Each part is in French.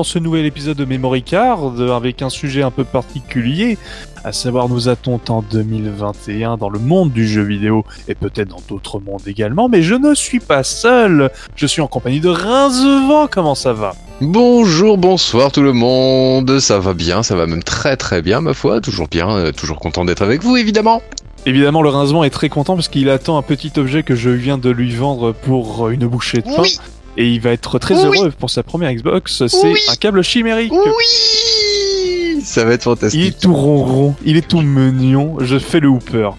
dans ce nouvel épisode de Memory Card avec un sujet un peu particulier, à savoir nous attend en 2021 dans le monde du jeu vidéo et peut-être dans d'autres mondes également, mais je ne suis pas seul, je suis en compagnie de Rincevent, comment ça va? Bonjour, bonsoir tout le monde, ça va bien, ça va même très très bien ma foi, toujours bien, euh, toujours content d'être avec vous évidemment. Évidemment, le Rincevent est très content parce qu'il attend un petit objet que je viens de lui vendre pour une bouchée de pain. Oui. Et il va être très Oui. heureux pour sa première Xbox. C'est Oui. un câble chimérique. Oui Ça va être Il est fantastique. tout ronron, il est tout mignon. Je fais le hooper.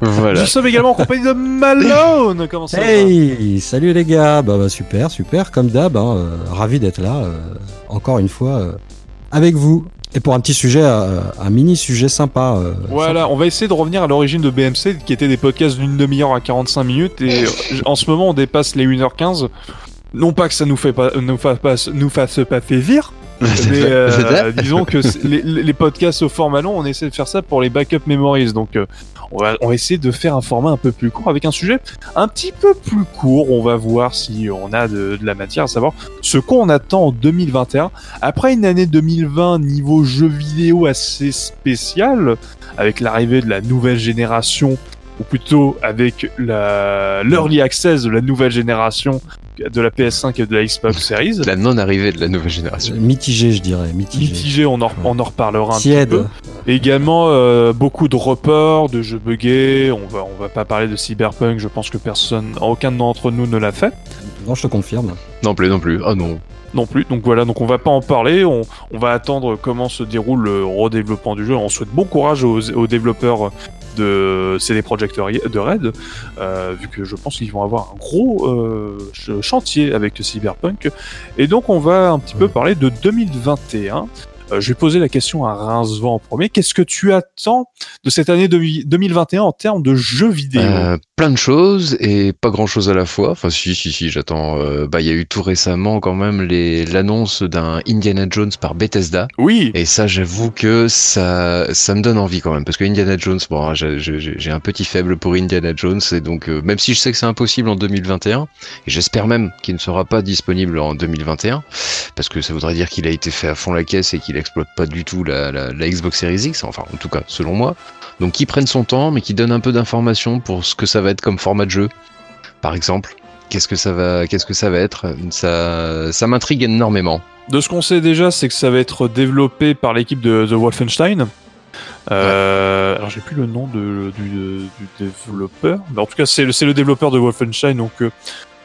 Voilà. Nous sommes également en compagnie de Malone. Comment ça va Hey, salut les gars, bah, bah, super, super, comme d'hab, hein, euh, ravi d'être là, euh, encore une fois, euh, avec vous. Et pour un petit sujet, euh, un mini sujet sympa. euh, Voilà, on va essayer de revenir à l'origine de BMC, qui était des podcasts d'une demi-heure à 45 minutes, et euh, en ce moment on dépasse les 1h15. Non pas que ça nous fait pas, nous fasse pas, nous fasse pas plaisir, mais euh, disons que les, les podcasts au format long, on essaie de faire ça pour les backup memories. Donc, euh, on, va, on va essayer de faire un format un peu plus court avec un sujet un petit peu plus court. On va voir si on a de, de la matière, à savoir ce qu'on attend en 2021. Après une année 2020 niveau jeu vidéo assez spécial, avec l'arrivée de la nouvelle génération, ou plutôt avec la l'early access de la nouvelle génération de la PS5 et de la Xbox Series. La non-arrivée de la nouvelle génération. mitigé, je dirais, mitigé. Mitigé, on en, on en reparlera un Tiède. petit peu. Et également euh, beaucoup de reports, de jeux buggés. On va, on va pas parler de Cyberpunk. Je pense que personne, aucun d'entre nous ne l'a fait Non, je te confirme. Non plus, non plus. Ah non. non plus. Donc voilà, donc on va pas en parler. On, on va attendre comment se déroule le redéveloppement du jeu. On souhaite bon courage aux, aux développeurs de CD Projekt de Red, euh, vu que je pense qu'ils vont avoir un gros euh, ch- chantier avec Cyberpunk. Et donc on va un petit peu parler de 2021. Euh, je vais poser la question à Rincevent en premier. Qu'est-ce que tu attends de cette année de- 2021 en termes de jeux vidéo? Euh, plein de choses et pas grand chose à la fois. Enfin, si, si, si, j'attends. euh, bah, il y a eu tout récemment quand même l'annonce d'un Indiana Jones par Bethesda. Oui, Et ça, j'avoue que ça, ça me donne envie quand même, parce que Indiana Jones, bon, j'ai- un petit faible pour Indiana Jones, et donc même si je sais que c'est impossible en 2021, et j'espère même qu'il ne sera pas disponible en 2021, parce que ça voudrait dire qu'il a été fait à fond la caisse et qu'il exploite pas du tout la, la, la Xbox Series X, enfin en tout cas selon moi. Donc qu'il prenne son temps, mais qu'il donne un peu d'informations pour ce que ça va être comme format de jeu, par exemple. Qu'est-ce que ça va, qu'est-ce que ça va être? Ça, ça m'intrigue énormément. De ce qu'on sait déjà, c'est que ça va être développé par l'équipe de The Wolfenstein. Euh, Alors j'ai plus le nom de, du, du développeur, mais en tout cas c'est le, c'est le développeur de Wolfenstein. Donc euh,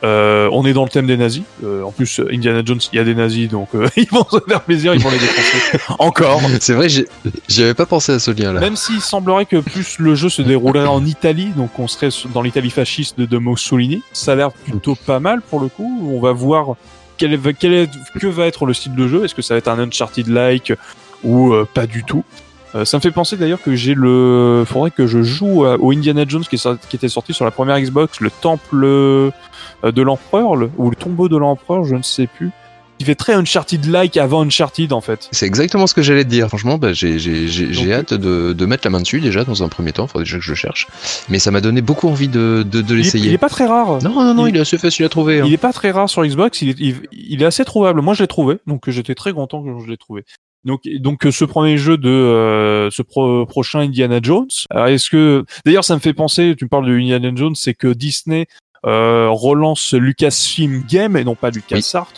euh, on est dans le thème des nazis. Euh, en plus Indiana Jones, il y a des nazis, donc euh, ils vont se faire plaisir, ils vont les défoncer. Encore. C'est vrai, j'y avais pas pensé à ce lien-là. Même s'il semblerait que plus le jeu se déroulerait en Italie, donc on serait dans l'Italie fasciste de, de Mussolini, ça a l'air plutôt pas mal pour le coup. On va voir quel est, quel est- que va être le style de jeu. Est-ce que ça va être un Uncharted-like ou euh, pas du tout? Euh, ça me fait penser d'ailleurs que j'ai le. Faudrait que je joue au Indiana Jones qui, est sorti- qui était sorti sur la première Xbox, le temple euh, de l'empereur, le- ou le tombeau de l'empereur, je ne sais plus. Il fait très Uncharted-like avant Uncharted en fait. C'est exactement ce que j'allais te dire. Franchement, bah, j'ai j'ai- j'ai- j'ai Donc- hâte de, de mettre la main dessus déjà dans un premier temps. Faudrait déjà que je le cherche. Mais ça m'a donné beaucoup envie de, de, de l'essayer. il est pas très rare. Non, non, non, il- il, est assez facile à trouver. hein. Il est pas très rare sur Xbox, il est, il, est assez trouvable. Moi, je l'ai trouvé, donc j'étais très content que je l'ai trouvé. Donc, donc euh, ce premier jeu de euh, ce pro- prochain Indiana Jones. Alors, est-ce que d'ailleurs ça me fait penser, tu me parles de Indiana Jones, c'est que Disney euh, relance Lucasfilm Game et non pas LucasArts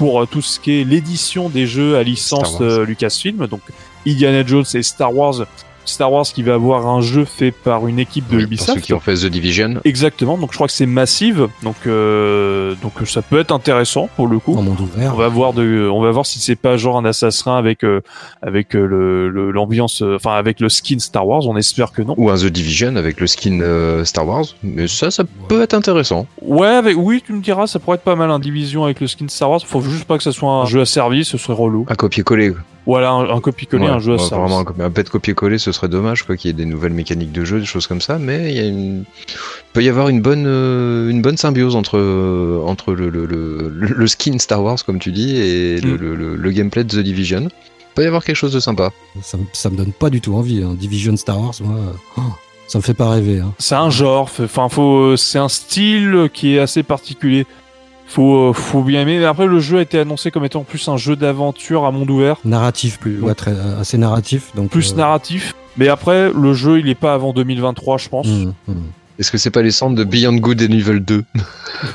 pour euh, tout ce qui est l'édition des jeux à licence euh, Lucasfilm. Donc Indiana Jones et Star Wars. Star Wars qui va avoir un jeu fait par une équipe de Oui, pour Ubisoft. ceux qui ont fait The Division. Exactement, donc je crois que c'est massive, donc euh, donc ça peut être intéressant pour le coup. En monde ouvert. On va voir de, on va voir si c'est pas genre un assassin avec euh, avec euh, le l'ambiance, euh, enfin avec le skin Star Wars. On espère que non. Ou un The Division avec le skin euh, Star Wars. Mais ça, ça peut être intéressant. Ouais, avec, oui, tu me diras, ça pourrait être pas mal un division avec le skin Star Wars. Faut juste pas que ça soit un jeu à service, ce serait relou. Un copier-coller. Voilà, un, un copier-coller, Ouais, un jeu à ouais, service. Vraiment, un, un bête copier-coller, ce serait dommage quoi, qu'il y ait des nouvelles mécaniques de jeu, des choses comme ça. Mais il y a une... il peut y avoir une bonne, euh, une bonne symbiose entre, euh, entre le, le, le, le skin Star Wars, comme tu dis, et le, Mm. le, le- le gameplay de The Division. Il peut y avoir quelque chose de sympa. Ça, me- ça me donne pas du tout envie. hein. Division Star Wars, moi, euh, oh, ça me fait pas rêver. hein. C'est un genre, enfin faut, c'est un style qui est assez particulier. Faut, faut bien aimer. Mais après, le jeu a été annoncé comme étant plus un jeu d'aventure à monde ouvert, Narratif plus, ouais, très, assez narratif. Donc, plus euh, narratif. Mais après, le jeu, il est pas avant 2023, je pense. hum, hum. Est-ce que c'est pas les centres de Beyond Good and Evil 2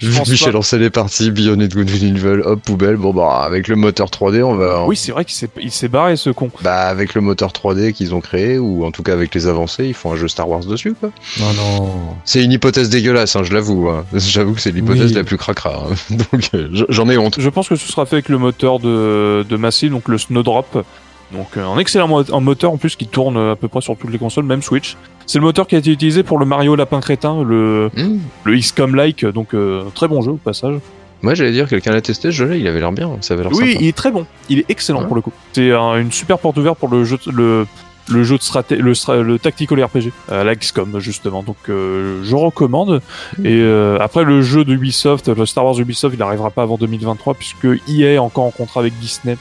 Je pense Michel lançait les parties, Beyond Good and Evil, hop, poubelle. Bon, bah, avec le moteur 3D, on va. Oui, c'est vrai qu'il s'est, barré, ce con. Bah, avec le moteur 3D qu'ils ont créé, ou en tout cas avec les avancées, ils font un jeu Star Wars dessus, quoi. Non, non. C'est une hypothèse dégueulasse, hein, je l'avoue. hein. J'avoue que c'est l'hypothèse Oui. la plus cracra. hein. Donc, euh, j'en ai honte. Je pense que ce sera fait avec le moteur de, de Massive, donc le Snowdrop. Donc euh, un excellent mo- un moteur en plus qui tourne à peu près sur toutes les consoles, même Switch. C'est le moteur qui a été utilisé pour le Mario Lapin Crétin, le, Hmm. le XCOM-like, donc euh, très bon jeu au passage. Moi, j'allais dire, quelqu'un l'a testé, ce jeu-là, il avait l'air bien, ça avait l'air Oui, sympa. il est très bon, il est excellent Ouais. pour le coup. C'est un- une super porte ouverte pour le jeu, de- le, le jeu de straté, le, stra- le tactical RPG, à la XCOM justement. Donc euh, je recommande. Mm. Et euh, après le jeu de Ubisoft, le Star Wars Ubisoft, il n'arrivera pas avant 2023 puisque EA est encore en contrat avec Disney.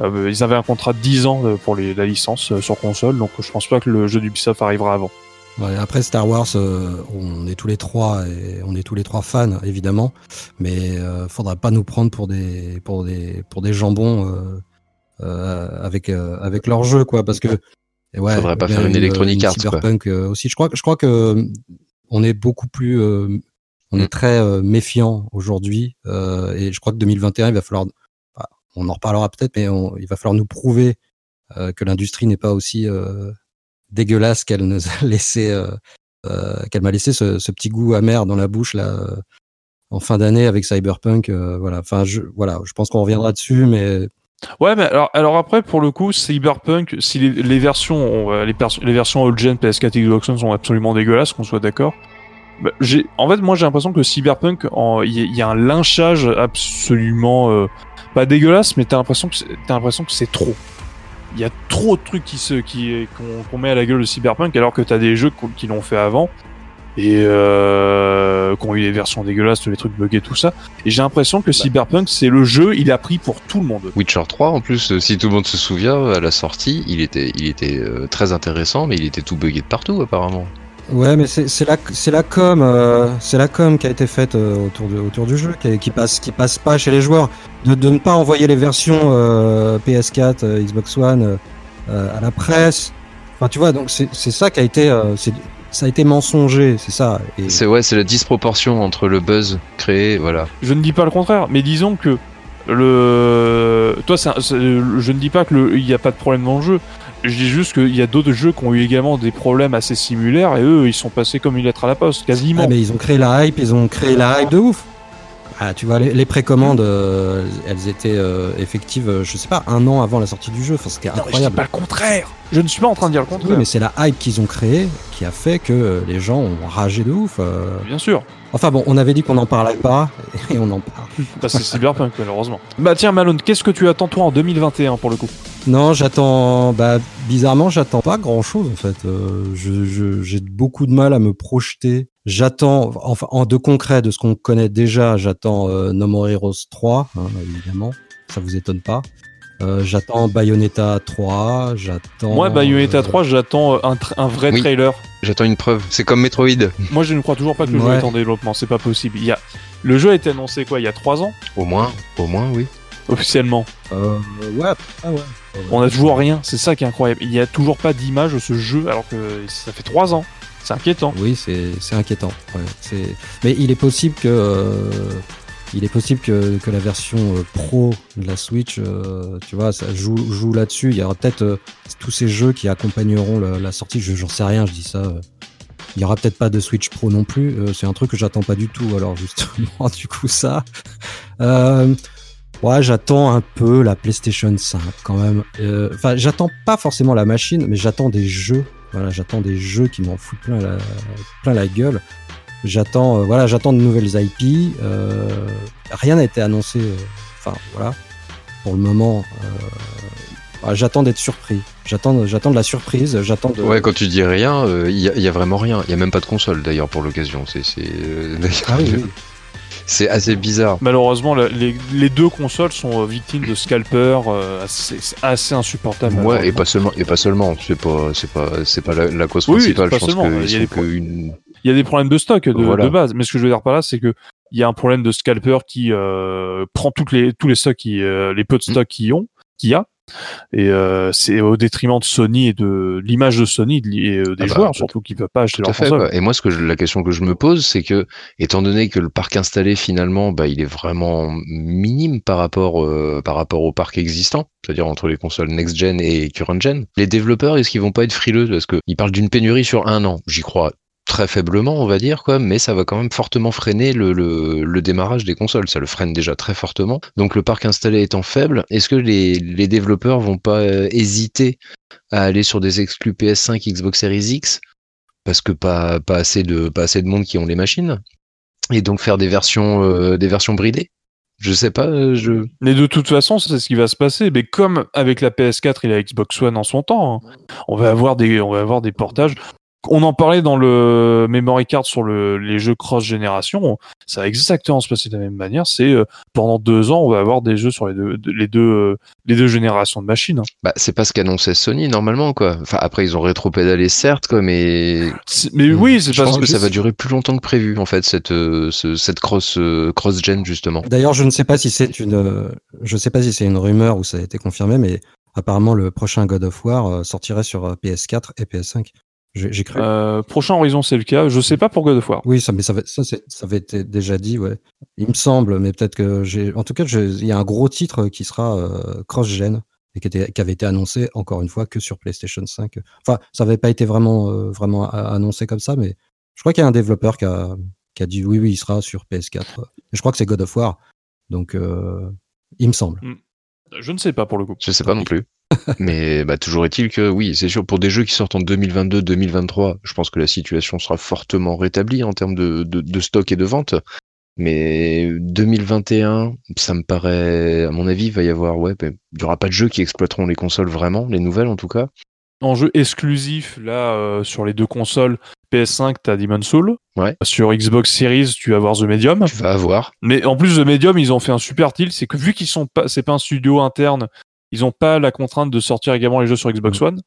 Euh, ils avaient un contrat de 10 ans euh, pour les, la licence euh, sur console, donc je pense pas que le jeu d'Ubisoft arrivera avant. Ouais, après Star Wars, euh, on est tous les trois et on est tous les trois fans évidemment, mais euh, faudra pas nous prendre pour des pour des pour des jambons euh, euh, avec euh, avec leur jeu quoi, parce que et ouais, Faudrait pas faire une Electronic Arts, quoi. Cyberpunk euh, aussi. Je crois que je crois que euh, on est beaucoup plus euh, on est Mm. très euh, méfiant aujourd'hui euh, et je crois que 2021 il va falloir on en reparlera peut-être mais il va falloir nous prouver euh, que l'industrie n'est pas aussi euh, dégueulasse qu'elle nous a laissé euh, qu'elle m'a laissé ce, petit goût amer dans la bouche là en fin d'année avec Cyberpunk voilà enfin je pense qu'on reviendra dessus mais Ouais, mais alors, après, pour le coup, Cyberpunk, si les, versions, les, versions old-gen PS4 et sont absolument dégueulasses, qu'on soit d'accord. bah, en fait, moi, j'ai l'impression que Cyberpunk, il y, a- un lynchage absolument pas dégueulasse, mais t'as l'impression que c'est, t'as l'impression que c'est trop. Il y a trop de trucs qui se, qui, qu'on, met à la gueule de Cyberpunk, alors que t'as des jeux qui- l'ont fait avant et euh, qui ont eu des versions dégueulasses, tous les trucs buggés, tout ça. Et j'ai l'impression que Cyberpunk, c'est le jeu, il a pris pour tout le monde. Witcher 3, en plus, euh, si tout le monde se souvient, à la sortie, il était, il était euh, très intéressant, mais il était tout buggé de partout, apparemment. Ouais mais c'est c'est la c'est la com euh, c'est la com qui a été faite euh, autour de autour du jeu qui, qui passe qui passe pas chez les joueurs de, de ne pas envoyer les versions euh, PS4 euh, Xbox One à la presse enfin tu vois donc c'est c'est ça qui a été euh, c'est ça a été mensonger c'est ça et C'est ouais, c'est la disproportion entre le buzz créé, voilà. Je ne dis pas le contraire, mais disons que le. Toi, c'est un- c'est- je ne dis pas que le- il n'y a pas de problème dans le jeu. Je dis juste qu'il y a d'autres jeux qui ont eu également des problèmes assez similaires et eux, ils sont passés comme une lettre à la poste, quasiment. Ah, mais ils ont créé la hype, ils ont créé la hype de ouf. Ah, tu vois, les, les précommandes, euh, elles étaient euh, effectives, euh, je sais pas, un an avant la sortie du jeu. Enfin, c'était Non, mais je dis incroyable. pas le contraire. Je ne suis pas en train de dire le Oui, contraire. mais c'est la hype qu'ils ont créée qui a fait que euh, les gens ont ragé de ouf. euh. Bien sûr. Enfin bon, on avait dit qu'on n'en parlait pas et on en parle. Bah, c'est Cyberpunk, malheureusement. Bah, tiens, Malone, qu'est-ce que tu attends, toi, en 2021 pour le coup? Non, j'attends. Bah, bizarrement, j'attends pas grand chose en fait. Euh, je- je- J'ai beaucoup de mal à me projeter. J'attends, enfin, en de concret, de ce qu'on connaît déjà, j'attends euh, No More Heroes 3, hein, évidemment. Ça vous étonne pas. Euh, j'attends Bayonetta 3, j'attends. Moi, Bayonetta euh, 3, j'attends euh, un, tra- un vrai Oui. trailer. J'attends une preuve. C'est comme Metroid. Moi, je ne crois toujours pas que le jeu est en développement. C'est pas possible. Il y a... Le jeu a été annoncé, quoi, il y a 3 ans, Au moins, au moins, oui. officiellement. euh, ouais, ah ouais. On a toujours rien, c'est ça qui est incroyable. Il n'y a toujours pas d'image de ce jeu alors que ça fait 3 ans. C'est inquiétant. Oui, c'est inquiétant. Mais il est possible que euh, il est possible que, que la version euh, pro de la Switch, euh, tu vois, ça joue, joue là-dessus. Il y aura peut-être tous ces jeux qui accompagneront la, sortie. Je j'en sais rien, je dis ça. Il y aura peut-être pas de Switch Pro non plus. c'est un truc que j'attends pas du tout. Alors justement, du coup ça. Ouais, j'attends un peu la PlayStation 5 quand même. Enfin, j'attends pas forcément la machine, mais j'attends des jeux. Voilà, j'attends des jeux qui m'en foutent plein la, plein la gueule. J'attends, euh, voilà, j'attends de nouvelles IP. euh, rien n'a été annoncé. euh, Enfin, voilà. Pour le moment, bah, j'attends d'être surpris. J'attends, j'attends de la surprise. J'attends de. Ouais, quand tu dis rien, il y, a- vraiment rien. Il y a même pas de console d'ailleurs pour l'occasion. C'est, Ah oui, oui. c'est assez bizarre. Malheureusement, la- les, les deux consoles sont euh, victimes de scalpers. euh, assez- c'est assez insupportable. Ouais, et pas seulement, et pas seulement. C'est pas, c'est pas, c'est pas la, la cause Oui, oui, principale. pas je pense seulement, que il y a des sont pro- que une- Il y a des problèmes de stock de, Voilà. de base. Mais ce que je veux dire par là, c'est que il y a un problème de scalper qui euh, prend toutes les tous les stocks qui euh, les peu de Mm. stocks qu'ils ont qu'il y a et euh, c'est au détriment de Sony et de l'image de Sony et euh, des Ah bah, joueurs tout- surtout qui peuvent pas acheter leur fait. console. Et moi, ce que je- la question que je me pose, c'est que, étant donné que le parc installé finalement, bah, il est vraiment minime par rapport euh, par rapport au parc existant, c'est-à-dire entre les consoles next gen et current gen, les développeurs, est-ce qu'ils vont pas être frileux? Parce que ils parlent d'une pénurie sur un an J'y crois très faiblement, on va dire, quoi, mais ça va quand même fortement freiner le, démarrage des consoles. Ça le freine déjà très fortement. Donc le parc installé étant faible, est-ce que les, les développeurs vont pas euh, hésiter à aller sur des exclus PS5, Xbox Series X? Parce que pas, assez de pas de monde qui ont les machines et donc faire des versions euh, des versions bridées? Je sais pas euh, Mais de toute façon, c'est ce qui va se passer. Mais comme avec la PS4 et la Xbox One en son temps, hein, on va avoir des portages. On en parlait dans le memory card sur le, les jeux cross génération. Ça va exactement se passer de la même manière. C'est euh, pendant deux ans, on va avoir des jeux sur les deux, les deux, euh, les deux générations de machines. hein. bah c'est pas ce qu'annonçait Sony normalement quoi enfin après ils ont rétro-pédalé certes quoi mais Mais Hmm. oui, c'est je pense que ça va durer plus longtemps que prévu en fait cette euh, ce- cette cross euh, cross gen justement D'ailleurs, je ne sais pas si c'est une, euh, je sais pas si c'est une rumeur ou ça a été confirmé, mais apparemment le prochain God of War sortirait sur euh, PS4 et PS5. J'ai j'ai cru. Euh, prochain Horizon, c'est le cas. Je sais pas pour God of War. Oui, ça, mais ça, va- ça, ça avait été déjà dit, ouais. Il me semble, mais peut-être que j'ai. En tout cas, il y a un gros titre qui sera euh, cross-gen et qui, était, qui avait été annoncé encore une fois que sur PlayStation 5. Enfin, ça n'avait pas été vraiment, euh, vraiment annoncé comme ça, mais je crois qu'il y a un développeur qui a, qui a dit oui, oui, il sera sur PS4. Et je crois que c'est God of War. Donc, euh, il me semble. Je ne sais pas pour le coup. je sais pas non plus mais bah, toujours est-il que oui c'est sûr pour des jeux qui sortent en 2022 2023 je pense que la situation sera fortement rétablie en termes de, de, de stock et de vente Mais 2021, ça me paraît, à mon avis, il va y avoir, ouais, ben, il y aura pas de jeux qui exploiteront les consoles vraiment, les nouvelles en tout cas. En jeu exclusif, là, euh, sur les deux consoles, PS5, t'as Demon's Soul. Ouais. Sur Xbox Series, tu vas avoir The Medium. Tu vas avoir. Mais en plus, The Medium, ils ont fait un super deal, c'est que vu qu'ils sont pas, c'est pas un studio interne, ils ont pas la contrainte de sortir également les jeux sur Xbox One.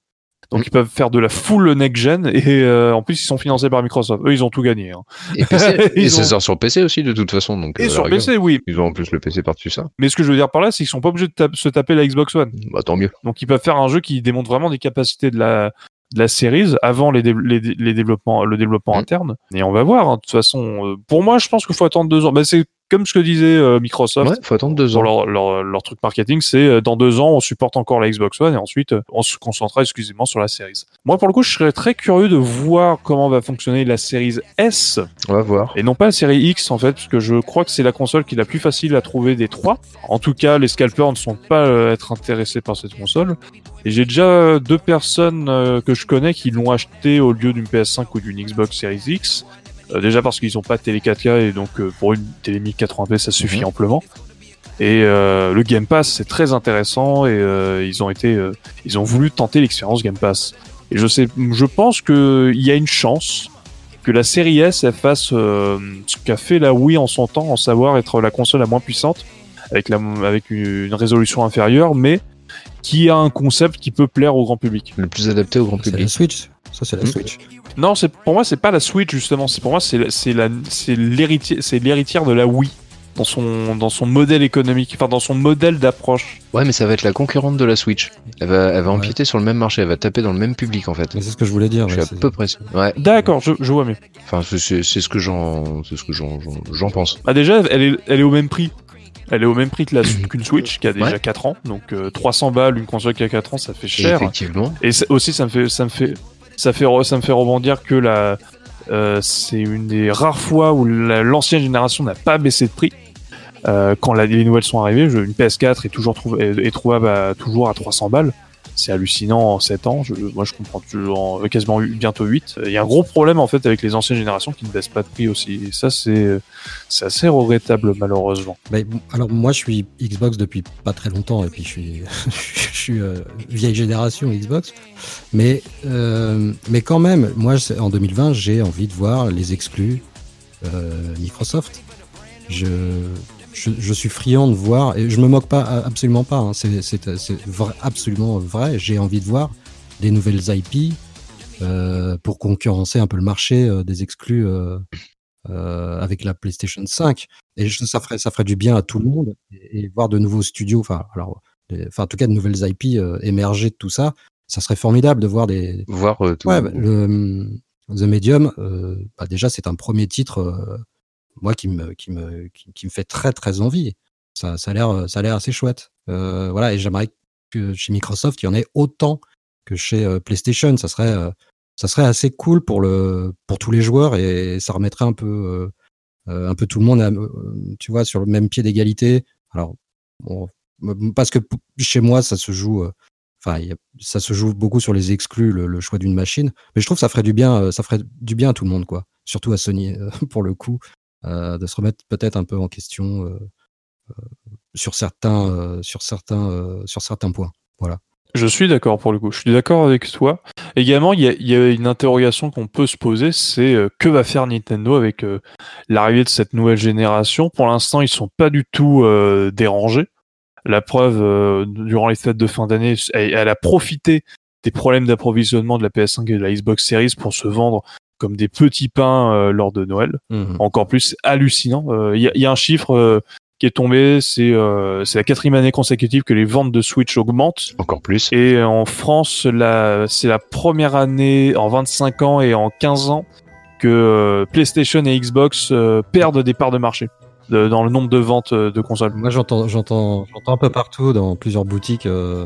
Donc Mm. ils peuvent faire de la full next gen et euh, en plus ils sont financés par Microsoft. Eux ils ont tout gagné. hein. Et, PC, et Ils ça ont- sort sur PC aussi de toute façon. Donc, Et euh, sur rigueur. PC oui. Ils ont en plus le PC par-dessus ça. Mais ce que je veux dire par là, c'est qu'ils sont pas obligés de ta- se taper la Xbox One. Bah tant mieux. Donc ils peuvent faire un jeu qui démontre vraiment des capacités de la de la series avant les, dé- les, dé- les développements le développement Mm. interne. Et on va voir. hein. De toute façon, euh, pour moi, je pense qu'il faut attendre deux ans. Bah, c'est comme ce que disait euh, Microsoft. Ouais, faut attendre deux ans. leur, leur, leur truc marketing, c'est euh, dans deux ans, on supporte encore la Xbox One et ensuite euh, on se concentrera exclusivement sur la Series. Moi, pour le coup, je serais très curieux de voir comment va fonctionner la Series S On va voir. et non pas la série X en fait, parce que je crois que c'est la console qui est la plus facile à trouver des trois. En tout cas, les scalpers ne sont pas euh, être intéressés par cette console. Et j'ai déjà deux personnes euh, que je connais qui l'ont acheté au lieu d'une PS5 ou d'une Xbox Series X. Euh, déjà parce qu'ils n'ont pas de télé 4K et donc euh, pour une télé 1080p ça suffit Mhm. amplement. Et euh, le Game Pass c'est très intéressant et euh, ils ont été, euh, ils ont voulu tenter l'expérience Game Pass. Et je sais, je pense que il y a une chance que la série S elle fasse euh, ce qu'a fait la Wii en son temps, en savoir être la console la moins puissante, avec, la, avec une résolution inférieure, mais qui a un concept qui peut plaire au grand public. Le plus adapté au grand C'est la public. Switch. Ça, c'est la Hmm. Switch. Non, c'est pour moi c'est pas la Switch justement, c'est pour moi c'est la- c'est la c'est l'héritier c'est l'héritière de la Wii dans son dans son modèle économique, enfin dans son modèle d'approche. Ouais, mais ça va être la concurrente de la Switch. Elle va, elle va Ouais. empiéter sur le même marché. Elle va taper dans le même public en fait. Mais c'est ce que je voulais dire. Je ouais, suis à peu près. Ouais. D'accord, je, je vois mieux. Enfin, c'est- ce que j'en, c'est ce que j'en, pense. Bah déjà elle est elle est au même prix. Elle est au même prix que la qu'une Switch qui a déjà Ouais. 4 ans, donc euh, 300 balles une console qui a 4 ans, ça fait cher. effectivement. Et aussi, ça me fait, ça me fait, ça me fait rebondir que la, euh, c'est une des rares fois où la- l'ancienne génération n'a pas baissé de prix. Euh, quand les nouvelles sont arrivées, je- une PS4 est toujours trouvable toujours à 300 balles. C'est hallucinant en 7 ans. Je, moi, je comprends toujours euh, quasiment bientôt 8. Il y a un gros problème en fait avec les anciennes générations qui ne baissent pas de prix aussi. Et ça, c'est, c'est assez regrettable malheureusement. Bon, alors moi je suis Xbox depuis pas très longtemps et puis je suis, euh, vieille génération Xbox, mais euh, mais quand même moi en 2020 j'ai envie de voir les exclus euh, Microsoft. Je, je je suis friand de voir et je me moque pas a- absolument pas. hein, c'est c'est c'est vrai- absolument vrai. J'ai envie de voir des nouvelles IP euh, pour concurrencer un peu le marché euh, des exclus. euh, euh, avec la PlayStation 5. Et je- ça ferait, ça ferait du bien à tout le monde et, et voir de nouveaux studios, enfin, alors, enfin, en tout cas, de nouvelles IP euh, émerger de tout ça. Ça serait formidable de voir des. Voir euh, tout. Ouais, bah, le The Medium, euh, bah, déjà, c'est un premier titre, euh, moi, qui me, qui me, qui, me fait très, très envie. Ça, ça a l'air, ça a l'air assez chouette. Euh, voilà, et j'aimerais que chez Microsoft, il y en ait autant que chez euh, PlayStation. Ça serait, euh, ça serait assez cool pour le, pour tous les joueurs et ça remettrait un peu, euh, euh, un peu tout le monde, euh, tu vois, sur le même pied d'égalité. Alors, parce que chez moi, ça se joue, euh, enfin, ça se joue beaucoup sur les exclus, le, choix d'une machine. Mais je trouve que ça ferait du bien, euh, ça ferait du bien à tout le monde, quoi. Surtout à Sony, euh, pour le coup, euh, de se remettre peut-être un peu en question euh, euh, sur certains, euh, sur certains, euh, sur certains points. Voilà. Je suis d'accord pour le coup. Je suis d'accord avec toi. Également, il y a, une interrogation qu'on peut se poser, c'est euh, que va faire Nintendo avec euh, l'arrivée de cette nouvelle génération? Pour l'instant, ils sont pas du tout euh, dérangés. La preuve, euh, durant les fêtes de fin d'année, elle a profité des problèmes d'approvisionnement de la PS5 et de la Xbox Series pour se vendre comme des petits pains euh, lors de Noël. Encore plus hallucinant. Euh, Il y, a- il y a un chiffre euh, qui est tombé, c'est euh, la quatrième année consécutive que les ventes de Switch augmentent. Encore plus. Et en France, c'est la première année en 25 ans et en 15 ans que euh, PlayStation et Xbox euh, perdent des parts de marché de- dans le nombre de ventes euh, de consoles. Moi, j'entends, j'entends, j'entends un peu partout dans plusieurs boutiques euh,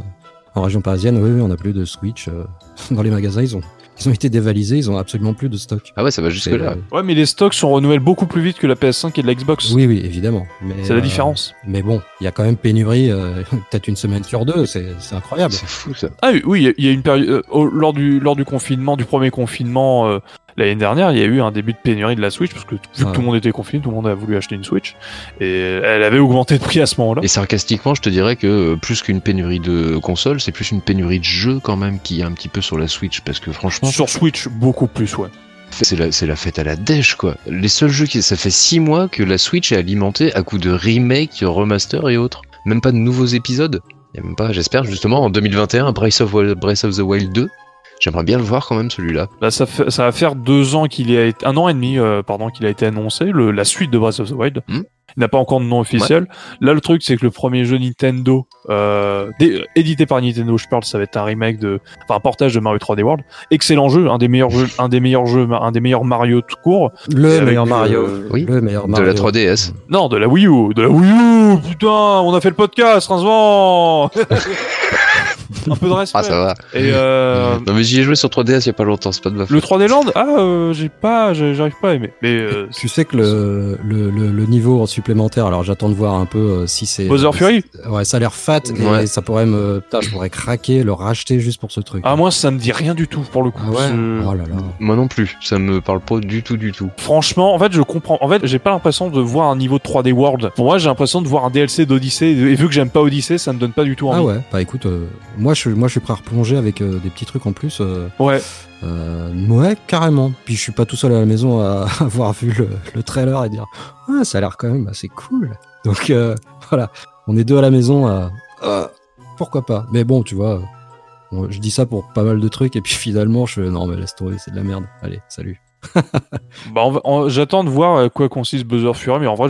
en région parisienne. Oui, oui, on n'a plus de Switch euh, dans les magasins. Ils ont, ils ont été dévalisés. Ils ont absolument plus de stock. Ah ouais, ça va jusque là. euh, Ouais, mais les stocks sont renouvelés beaucoup plus vite que la PS5 et de la Xbox. oui, oui, évidemment. Mais, C'est la euh, différence. Mais bon, il y a quand même pénurie, euh, peut-être une semaine sur deux. C'est, c'est incroyable. C'est fou ça. Ah oui, oui, il y a- il y a une période euh, lors du lors du confinement, du premier confinement euh, l'année dernière, il y a eu un début de pénurie de la Switch parce que vu que Ouais. tout le monde était confiné, tout le monde a voulu acheter une Switch et elle avait augmenté de prix à ce moment-là. Et sarcastiquement, je te dirais que euh, plus qu'une pénurie de consoles, c'est plus une pénurie de jeux quand même qui est un petit peu sur la Switch parce que franchement, Sur Switch, beaucoup plus, ouais. c'est la, fête à la dèche quoi. Les seuls jeux qui, ça fait 6 mois que la Switch est alimentée à coup de remake, remaster et autres. Même pas de nouveaux épisodes. Y a même pas, j'espère justement en 2021, Breath of, Breath of the Wild 2. J'aimerais bien le voir quand même celui-là. Bah, ça, fait- ça va faire deux ans qu'il a été, un an et demi, euh, pardon, qu'il a été annoncé, le, la suite de Breath of the Wild. Hmm. Il n'a pas encore de nom officiel. Là, le truc, c'est que le premier jeu Nintendo, euh, édité par Nintendo, je parle, ça va être un remake de, enfin, un portage de Mario 3D World. Excellent jeu, un des meilleurs jeux, un des meilleurs jeux, un des meilleurs Mario tout court. Le meilleur Mario. euh, Oui. Le meilleur De Mario. la 3DS. Non, de la Wii U, de la Wii U, putain, on a fait le podcast, rincement Un peu de respect. Ah ça va. Et euh, Non mais j'y ai joué sur 3DS il y a pas longtemps, c'est pas de ma faute. le 3D Land, ah, euh, j'ai pas, j'arrive pas à aimer. Mais euh, Tu sais que le, le, le, le niveau en supplémentaire, alors j'attends de voir un peu euh, si c'est. Bowser Fury? Ouais, ça a l'air fat et Ouais. ça pourrait me. Putain, je pourrais craquer, le racheter juste pour ce truc. Ah moi ça me dit rien du tout pour le coup. Ah ouais? Oh là là. Moi non plus, ça me parle pas du tout du tout. Franchement, en fait je comprends. En fait j'ai pas l'impression de voir un niveau de 3D World. Pour moi j'ai l'impression de voir un DLC d'Odyssey et vu que j'aime pas Odyssey ça me donne pas du tout envie. Ah ouais, bah écoute, euh, moi, je, suis- moi je suis prêt à replonger avec euh, des petits trucs en plus. euh, Ouais. euh, ouais, carrément. Puis je suis pas tout seul à la maison à avoir vu le, le trailer et dire ah, ça a l'air quand même assez cool. Donc euh, voilà, on est deux à la maison à Ah, pourquoi pas. Mais bon, tu vois, je dis ça pour pas mal de trucs et puis finalement je fais non mais laisse tomber, c'est de la merde. Allez, salut. Bah, j'attends de voir à quoi consiste Bowser Fury, mais en vrai,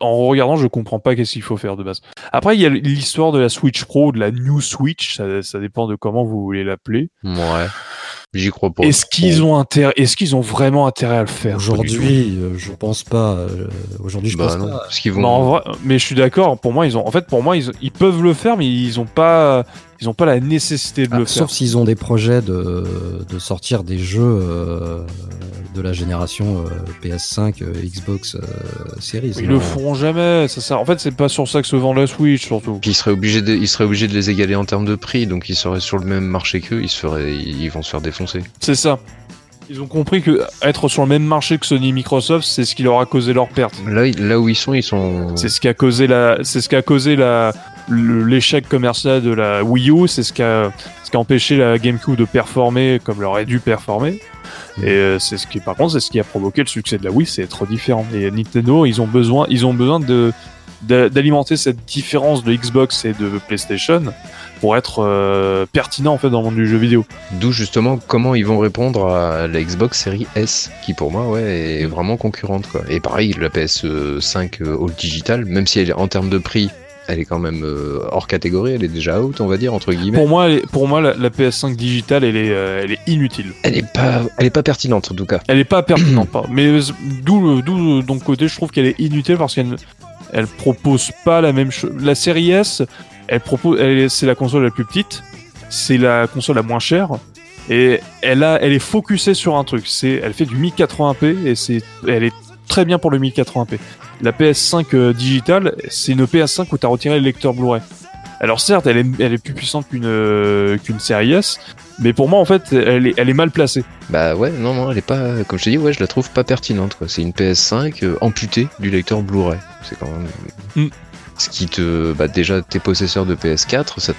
en regardant, je comprends pas qu'est-ce qu'il faut faire de base. Après, il y a l'histoire de la Switch Pro, de la New Switch, ça dépend de comment vous voulez l'appeler. Ouais. J'y crois pas. Est-ce qu'ils ont intérêt, est-ce qu'ils ont vraiment intérêt à le faire? Aujourd'hui, euh, je pense pas. euh, Aujourd'hui, je Bah pense non, pas. parce qu'ils vont. Non, en vrai, mais je suis d'accord. Pour moi, ils ont, en fait, pour moi, ils, ils peuvent le faire, mais ils ont pas, ils ont pas la nécessité de Ah, le faire. sauf s'ils ont des projets de, de sortir des jeux euh, de la génération euh, PS5, euh, Xbox Series. Ils Non. le feront jamais. Ça, ça, en fait, c'est pas sur ça que se vend la Switch, surtout. Puis ils seraient obligés de, ils seraient obligés de les égaler en termes de prix, donc ils seraient sur le même marché qu'eux, ils se feraient, ils vont se faire C'est ça. Ils ont compris que être sur le même marché que Sony et Microsoft, c'est ce qui leur a causé leur perte. Là, où ils sont, ils sont. C'est ce qui a causé la, c'est ce qui a causé la, l'échec commercial de la Wii U. C'est ce qui a, ce qui a empêché la GameCube de performer comme elle aurait dû performer. Et euh, c'est ce qui, par contre, c'est ce qui a provoqué le succès de la Wii, c'est être différent. Et Nintendo, ils ont besoin, ils ont besoin de, d'alimenter cette différence de Xbox et de PlayStation pour être euh, pertinent en fait dans le monde du jeu vidéo. D'où justement comment ils vont répondre à la Xbox Series S, qui pour moi ouais, est vraiment concurrente. Quoi. Et pareil, la PS5 euh, All Digital, même si elle est en termes de prix, elle est quand même euh, hors catégorie, elle est déjà out, on va dire, entre guillemets. Pour moi, elle est- pour moi la, la PS5 digitale, elle est, euh, elle est inutile. Elle est pas, elle est pas pertinente en tout cas. Elle est pas pertinente, pas. Mais d'où, d'où, donc côté, je trouve qu'elle est inutile parce qu'elle, elle propose pas la même chose. La série S, elle propose, c'est la console la plus petite, c'est la console la moins chère, et elle a, elle est focusée sur un truc. C'est, elle fait du 1080p et c'est, elle est très bien pour le 1080p. La PS5 euh, digitale, c'est une PS5 où t'as retiré le lecteur Blu-ray. Alors certes, elle est, elle est plus puissante qu'une, euh, qu'une série S, mais pour moi en fait, elle est, elle est mal placée. Bah ouais, non, non, elle est pas, comme je t'ai dit, ouais, je la trouve pas pertinente. quoi. C'est une PS5 euh, amputée du lecteur Blu-ray. C'est quand même. Mm. Ce qui te. Bah déjà, t'es possesseur de PS4, ça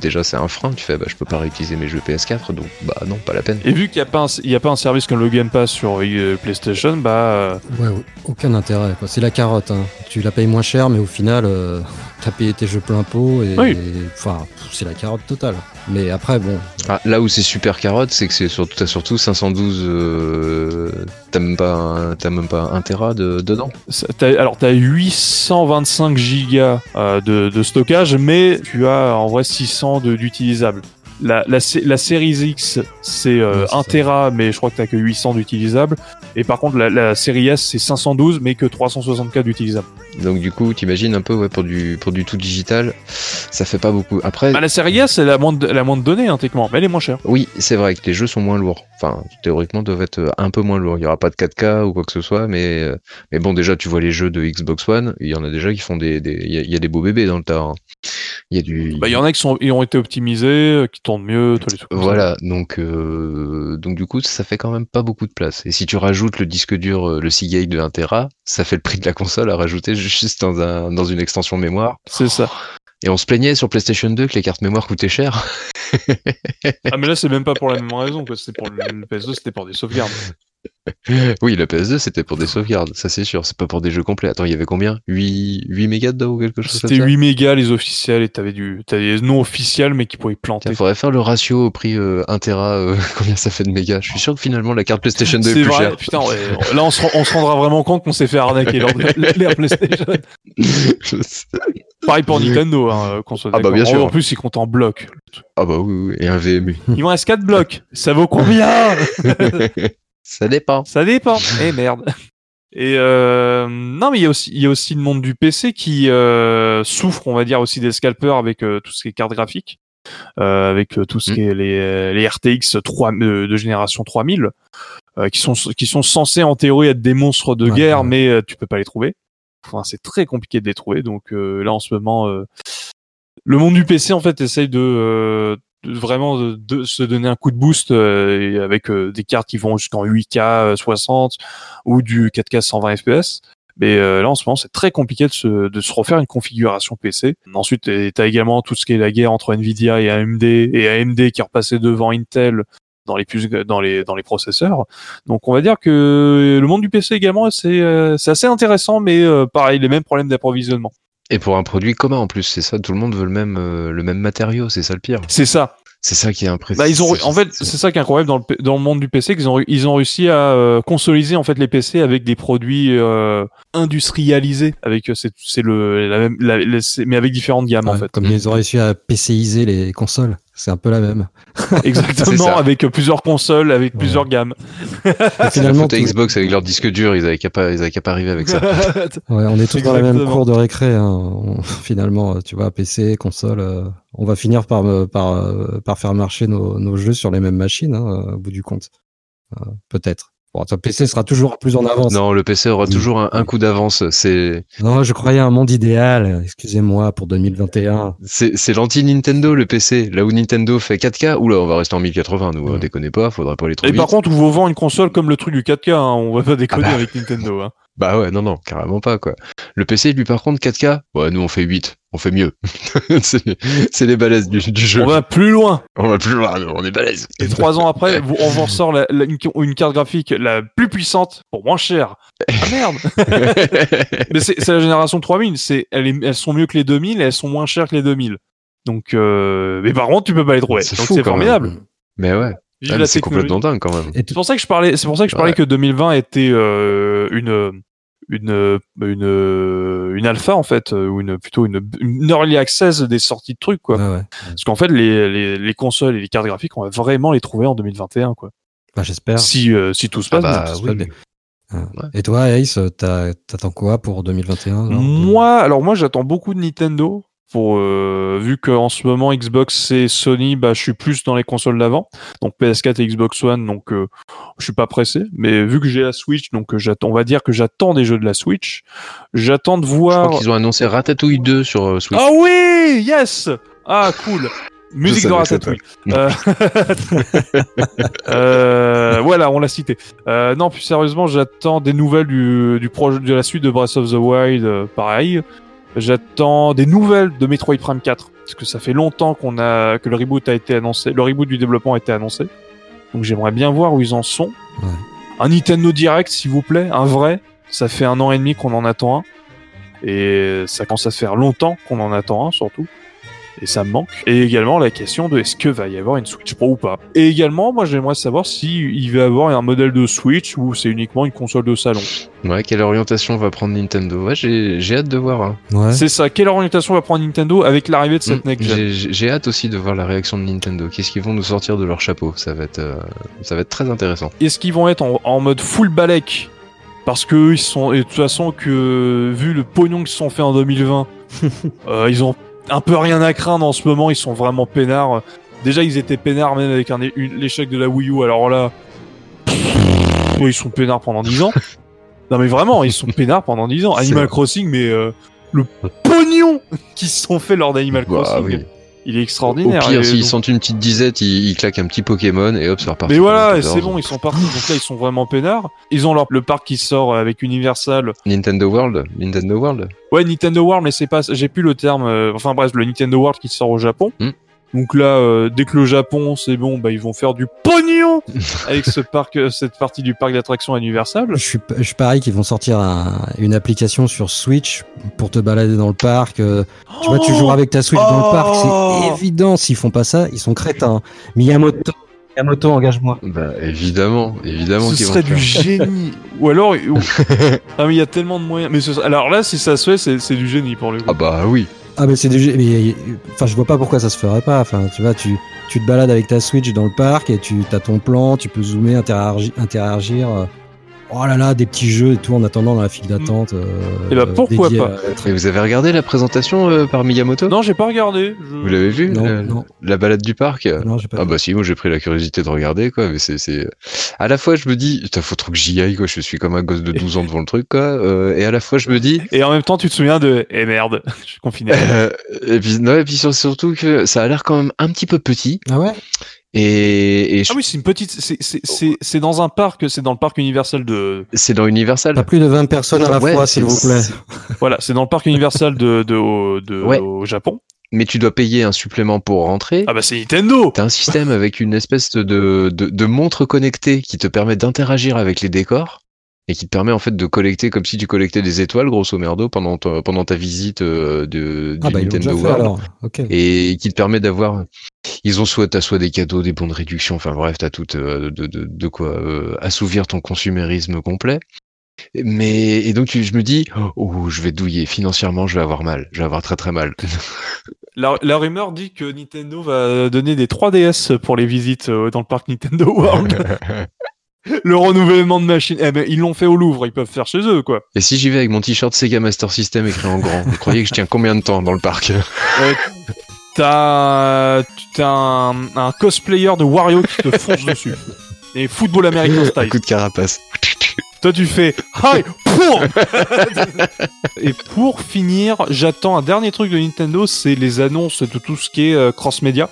déjà c'est un frein. Tu fais, bah je peux pas réutiliser mes jeux PS4, donc bah non, pas la peine. Et vu qu'il n'y a, pas un- il y a pas un service comme le Game Pass sur euh, PlayStation, bah. euh, Ouais, ouais, aucun intérêt. quoi. C'est la carotte. hein. Tu la payes moins cher, mais au final, euh, t'as payé tes jeux plein pot. Et, Oui. enfin, c'est la carotte totale. Mais après, bon, Ah, là où c'est super carotte, c'est que c'est surtout, t'as surtout 512. euh, t'as même pas, un, t'as même pas un Tera de, dedans. ça- t'as- alors, tu as 825 gigas euh, de, de stockage, mais tu as en vrai 600 de- d'utilisables. La, la, sé- la série X, c'est euh, Ouais, c'est 1 ça. Tera, mais je crois que tu que 800 d'utilisables. Et par contre, la, la série S, c'est 512, mais que 364 d'utilisables. Donc du coup, t'imagines un peu, ouais, pour du, pour du tout digital, ça fait pas beaucoup. Après, Bah, la série S, elle a moins de, elle a moins de données, hein, techniquement, mais elle est moins chère. Oui, c'est vrai que les jeux sont moins lourds. Enfin, théoriquement, doivent être un peu moins lourds. Il y aura pas de 4K ou quoi que ce soit, mais euh, mais bon, déjà, tu vois les jeux de Xbox One, il y en a déjà qui font des, des- il y, a- il y a des beaux bébés dans le tas. hein. Il y a du, Bah, il y en a qui sont, ils ont été optimisés, euh, qui tournent mieux, tous les trucs. voilà. Donc euh, donc du coup, ça fait quand même pas beaucoup de place. Et si tu rajoutes le disque dur, euh, le Seagate de 1 Tera, ça fait le prix de la console à rajouter juste dans un dans une extension mémoire. C'est ça. Et on se plaignait sur PlayStation 2 que les cartes mémoire coûtaient cher. Ah, mais là, c'est même pas pour la même raison, quoi. C'était pour le, le PS2, c'était pour des sauvegardes. Oui, la PS2 c'était pour des sauvegardes, ça c'est sûr, c'est pas pour des jeux complets. Attends, il y avait combien? 8, 8 mégas dedans ou quelque chose C'était ça? 8 mégas les officiels et t'avais du, t'avais des non officiels mais qui pouvaient planter. Il faudrait faire le ratio au prix euh, 1 Tera, euh, combien ça fait de mégas? Je suis sûr que finalement la carte PlayStation 2 est, plus vrai, chère. putain, ouais, là on se, on se rendra vraiment compte qu'on s'est fait arnaquer lors de l'ère PlayStation. Pareil pour Nintendo, hein, qu'on soit Ah bah, bien sûr. En plus, ils comptent en blocs. ah bah oui, oui, et un VMU. Il me reste 4 blocs. Ça vaut combien? Ça dépend. Ça dépend. Eh merde. Et euh, non, mais il y a aussi, il y a aussi le monde du PC qui euh, souffre, on va dire, aussi des scalpers avec euh, tout ce qui est cartes graphiques, euh, avec euh, tout ce Mm. qui est les, les RTX 3, euh, de génération 3000, euh, qui sont qui sont censés en théorie être des monstres de Ouais, guerre, ouais. mais euh, tu peux pas les trouver. Enfin, c'est très compliqué de les trouver. Donc euh, là, en ce moment, euh, le monde du PC en fait essaye de, euh, de vraiment de, de se donner un coup de boost euh, avec euh, des cartes qui vont jusqu'en 8K euh, 60 ou du 4K 120 FPS. Mais euh, là, en ce moment, c'est très compliqué de se, de se refaire une configuration PC. Ensuite, tu as également tout ce qui est la guerre entre Nvidia et AMD, et AMD qui est repassé devant Intel dans les, plus, dans les, dans les processeurs. Donc, on va dire que le monde du PC également, c'est euh, c'est assez intéressant, mais euh, pareil, les mêmes problèmes d'approvisionnement. Et pour un produit commun en plus, c'est ça, tout le monde veut le même, euh, le même matériau, c'est ça le pire. C'est ça. C'est ça qui est impressionnant. Bah, ils ont, en fait, c'est ça qui est incroyable dans le, P- dans le monde du PC, qu'ils ont, ils ont réussi à euh, consolider en fait les PC avec des produits euh, industrialisés, avec c'est, c'est le, la même, la- la- c'est- mais avec différentes gammes en fait. comme ils ont réussi à PCiser les consoles, c'est un peu la même. Exactement, avec euh, plusieurs consoles, avec plusieurs gammes. Et Finalement, tout- Xbox avec leur disque dur, ils avaient qu'à pas, ils avaient qu'à pas arriver avec ça. Ouais, on est tous dans la même cour de récré. hein. On- finalement, euh, tu vois, PC, console, euh, on va finir par, me- par, par faire marcher nos, nos jeux sur les mêmes machines, hein, au bout du compte. Euh, Peut-être. Bon, ton PC sera toujours plus en avance. non, le PC aura Oui. toujours un, un coup d'avance. C'est, Non, je croyais à un monde idéal. Excusez-moi pour 2021. c'est, c'est l'anti-Nintendo, le PC. Là où Nintendo fait 4K, oula, on va rester en 1080, nous, Ouais. euh, déconnez pas, faudra pas aller trop Et vite. par contre, vous vend une console comme le truc du 4K, hein, on va pas déconner Ah bah. avec Nintendo. Hein. Bah ouais, non, non, carrément pas, quoi. Le PC, lui, par contre, 4K, ouais, nous, on fait 8. On fait mieux. c'est c'est les balaises du, du jeu. On va plus loin. On va plus loin, nous, on est balèze. Et trois ans après, vous- on vous ressort la- la- une, une carte graphique la plus puissante pour moins cher. Ah merde Mais c'est la génération 3000. C'est, elles, est- elles sont mieux que les 2000 et elles sont moins chères que les 2000. Donc, euh, mais par contre, tu peux pas les trouver. C'est Donc fou, c'est quand même. formidable. Mais ouais, Ah, c'est complètement dingue, quand même. C'est pour ça que je parlais. C'est pour ça que je parlais Ouais. que 2020 était euh, une une une une alpha en fait, euh, ou une plutôt une, une early access des sorties de trucs quoi. Ouais, ouais. Parce qu'en fait, les, les les consoles et les cartes graphiques, on va vraiment les trouver en 2021 quoi. Bah, j'espère. Si euh, si tout se Ah passe bien. bah se oui. passe bien. Ah. Et toi, Ace, t'as- t'attends quoi pour 2021 genre, de- Moi, alors moi, j'attends beaucoup de Nintendo. Pour euh, vu qu'en ce moment Xbox et Sony, bah, je suis plus dans les consoles d'avant, donc PS4 et Xbox One, donc euh, je suis pas pressé. Mais vu que j'ai la Switch, donc euh, j'attends, on va dire que j'attends des jeux de la Switch. J'attends de Je voir. crois qu'ils ont annoncé Ratatouille 2 sur euh, Switch. Ah oui, yes. Ah cool. Musique c'était Ratatouille. Euh, euh, voilà, on l'a cité. Euh, non, plus sérieusement, j'attends des nouvelles du, du projet de la suite de Breath of the Wild. euh, pareil. J'attends des nouvelles de Metroid Prime 4 parce que ça fait longtemps qu'on a que le reboot a été annoncé, le reboot du développement a été annoncé. Donc j'aimerais bien voir où ils en sont. Ouais. Un Nintendo Direct, s'il vous plaît, un vrai. Ça fait un an et demi qu'on en attend un. Et ça commence à se faire longtemps qu'on en attend un, surtout. Et ça me manque. Et également la question de est-ce que va y avoir une Switch Pro ou pas. Et également, moi j'aimerais savoir si il va y avoir un modèle de Switch ou c'est uniquement une console de salon. Ouais, quelle orientation va prendre Nintendo? Ouais, j'ai j'ai hâte de voir. hein. Ouais. C'est ça. Quelle orientation va prendre Nintendo avec l'arrivée de cette Mm, next gen J'ai hâte aussi de voir la réaction de Nintendo. Qu'est-ce qu'ils vont nous sortir de leur chapeau? Ça va être, euh, ça va être très intéressant. Est-ce qu'ils vont être en, en mode full balek Parce que eux, ils sont. Et de toute façon, que vu le pognon qu'ils se sont fait en 2020, euh, ils ont un peu rien à craindre en ce moment. Ils sont vraiment peinards. Déjà, ils étaient peinards même avec un, l'échec de la Wii U. Alors là. Ils sont peinards pendant 10 ans. Non, mais vraiment, ils sont peinards pendant 10 ans. Animal. Crossing, mais euh, le pognon qu'ils se sont fait lors d'Animal Bah, Crossing, oui. Il est Au extraordinaire. pire, Et s'ils donc- sentent une petite disette, ils, ils claquent un petit Pokémon et hop, c'est reparti. Mais voilà, et 14. c'est bon, ils sont partis. Donc là, ils sont vraiment peinards. Ils ont leur, le parc qui sort avec Universal. Nintendo World? Nintendo World? Ouais, Nintendo World, mais c'est pas, j'ai plus le terme. euh, enfin bref, le Nintendo World qui sort au Japon. Hmm. Donc là, euh, dès que le Japon, c'est bon, bah ils vont faire du pognon avec ce parc, euh, cette partie du parc d'attractions Universal. Je suis, je suis pareil qu'ils vont sortir un- une application sur Switch pour te balader dans le parc. euh, tu vois, tu joues avec ta Switch dans le parc, Oh c'est évident. S'ils font pas ça, ils sont crétins. Miyamoto, Miyamoto, engage-moi. Bah évidemment, évidemment Ce vont serait du faire. génie. Ou alors, ou- ah mais il y a tellement de moyens. Mais ce- alors là, si ça se fait, c'est c'est du génie pour le coup. Ah bah oui. Ah mais c'est gé- mais enfin je vois pas pourquoi ça se ferait pas. Enfin tu vois tu tu te balades avec ta Switch dans le parc et tu as ton plan, tu peux zoomer, interagir, interagir. Oh là là, des petits jeux et tout en attendant dans la file d'attente. euh, Eh ben, pourquoi pas. à- Et vous avez regardé la présentation euh, par Miyamoto? Non, j'ai pas regardé. Je- Vous l'avez vu Non, la, non. la balade du parc? Non, j'ai pas. Ah vu. bah si, moi j'ai pris la curiosité de regarder quoi, mais c'est c'est à la fois je me dis putain faut trop que j'y aille quoi, je suis comme un gosse de 12 ans devant le truc quoi, euh, et à la fois je me dis Et en même temps, tu te souviens de Eh merde, je suis confiné. euh, et puis non et puis sur- surtout que ça a l'air quand même un petit peu petit Ah ouais? Et, et je- Ah oui, c'est une petite. c'est- c'est- C'est c'est dans un parc, c'est dans le parc Universal de. c'est dans Universal. Pas plus de 20 personnes à la Ouais, fois, s'il vous plaît. Voilà, c'est dans le parc Universal de, de, au, de- Ouais. au Japon. Mais tu dois payer un supplément pour rentrer. Ah bah c'est Nintendo T'as un système avec une espèce de, de, de montre connectée qui te permet d'interagir avec les décors et qui te permet en fait de collecter comme si tu collectais des étoiles grosso merdo pendant ta, pendant ta visite euh, de, du Ah bah Nintendo World alors. Ok. et qui te permet d'avoir ils ont soit t'as soit des cadeaux des bons de réduction enfin bref t'as tout euh, de, de, de quoi euh, assouvir ton consumérisme complet mais et donc tu- je me dis oh je vais douiller financièrement je vais avoir mal je vais avoir très très mal la, la rumeur dit que Nintendo va donner des 3DS pour les visites dans le parc Nintendo World. le renouvellement de machines. Eh ben, ils l'ont fait au Louvre, ils peuvent faire chez eux, quoi. Et si j'y vais avec mon t-shirt Sega Master System écrit en grand, vous croyez que je tiens combien de temps dans le parc? Euh, T'as un, un cosplayer de Wario qui te fonce dessus. Et football américain Un style. coup de carapace. Toi, tu fais Hi pour Et pour finir, j'attends un dernier truc de Nintendo, c'est les annonces de tout ce qui est euh, cross-média.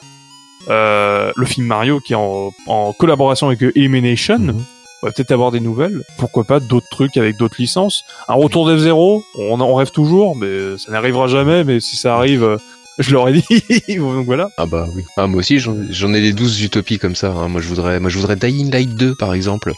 Euh, le film Mario qui est en, en collaboration avec Illumination. Mhm. on va peut-être avoir des nouvelles. Pourquoi pas d'autres trucs avec d'autres licences. Un retour d'F0, on en rêve toujours, mais ça n'arrivera jamais. Mais si ça arrive, euh, je l'aurais dit. Donc voilà. Ah bah oui. Ah, moi aussi, j'en j'en ai des douze utopies comme ça. hein. Moi, je voudrais, moi, je voudrais Dying Light 2, par exemple,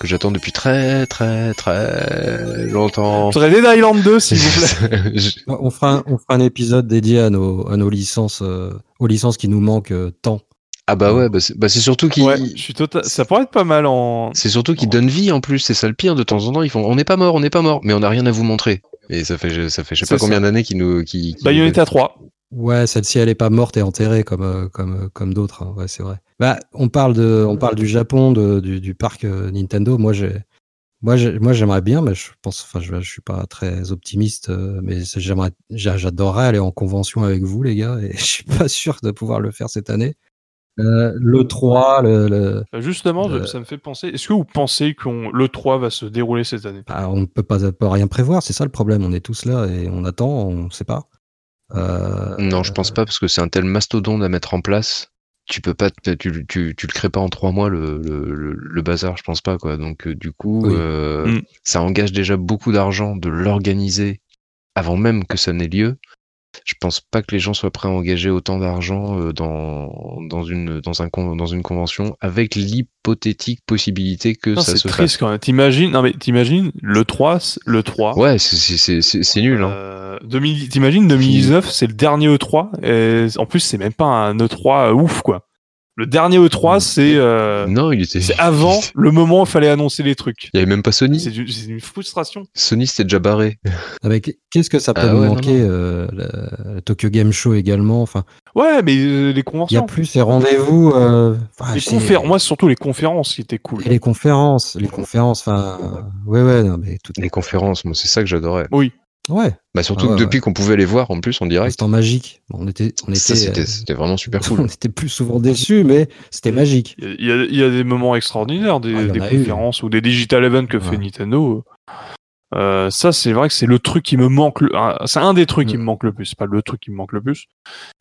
que j'attends depuis très, très, très longtemps. Je voudrais Dead Island 2, s'il vous plaît. Je- On fera, un, on fera un épisode dédié à nos, à nos licences, euh, aux licences qui nous manquent euh, tant. ah bah ouais, bah c'est bah, surtout qu'ils, Ouais, je suis total... Ça pourrait être pas mal en. c'est surtout qu'ils donnent vie en plus. C'est ça le pire. De temps en temps, ils font, on n'est pas mort, on n'est pas mort, mais on n'a rien à vous montrer. Et ça fait, ça fait, je sais pas combien d'années qu'ils nous, qui, qui Bayonetta 3. Ouais, celle-ci, elle est pas morte et enterrée comme, euh, comme, euh, comme d'autres. hein. Ouais, c'est vrai. Bah, on parle de, on parle du Japon, de, du, du parc euh, Nintendo. Moi, j'ai, moi, j'ai- moi, j'aimerais bien, mais je pense, enfin, je, je suis pas très optimiste, mais j'aimerais, j'a- j'adorerais aller en convention avec vous, les gars, et je suis pas sûr de pouvoir le faire cette année. Euh, le 3, le, le- Justement, ça me fait penser. Est-ce que vous pensez que le 3 va se dérouler cette année? Ah, on ne peut pas, peut rien prévoir, c'est ça le problème. On est tous là et on attend, on sait pas. Euh, Non, je pense pas parce que c'est un tel mastodonte à mettre en place. Tu peux pas, te- tu, tu, tu le crées pas en trois mois le, le, le, le bazar, je pense pas quoi. Donc euh, du coup, Oui. euh, Mm. ça engage déjà beaucoup d'argent de l'organiser avant même que ça n'ait lieu. Je pense pas que les gens soient prêts à engager autant d'argent euh, dans dans une dans un con- dans une convention avec l'hypothétique possibilité que Non, ça C'est se triste quand même. T'imagines, non mais t'imagines le 3, c'est- le 3. fasse. Ouais, c'est c'est c'est c'est- c'est nul. Hein. 2000 T'imagines 2019, c'est le dernier E3 et en plus c'est même pas un E3 ouf quoi. Le dernier E3 c'est euh, Non, il était. c'est avant le moment où il fallait annoncer les trucs. Il y avait même pas Sony. C'est du- c'est une frustration. Sony c'était déjà barré. Avec qu'est-ce que ça peut Ah nous ouais, non, manquer euh, Tokyo Game Show également. Enfin, Ouais, mais euh, les il y a conventions, plus ces rendez-vous. euh, enfin, les c'est- conférences, moi c'est surtout les conférences qui étaient cool. et les conférences, les conférences. Enfin, ouais, ouais, non, mais tout. Les conférences, moi c'est ça que j'adorais. Oui. Ouais, Bah surtout Ah ouais, que depuis qu'on pouvait les voir en plus en direct. instant magique. Bon, on était, on Ça, était, c'était euh, c'était vraiment super on cool. était plus souvent déçus, mais c'était magique. Il y, a, il y a des moments extraordinaires, des, Ah, des eu. conférences ou des digital events que fait. Nintendo. Euh, ça, c'est vrai que c'est le truc qui me manque. le- C'est un des trucs qui Mm. me manque le plus. C'est pas le truc qui me manque le plus.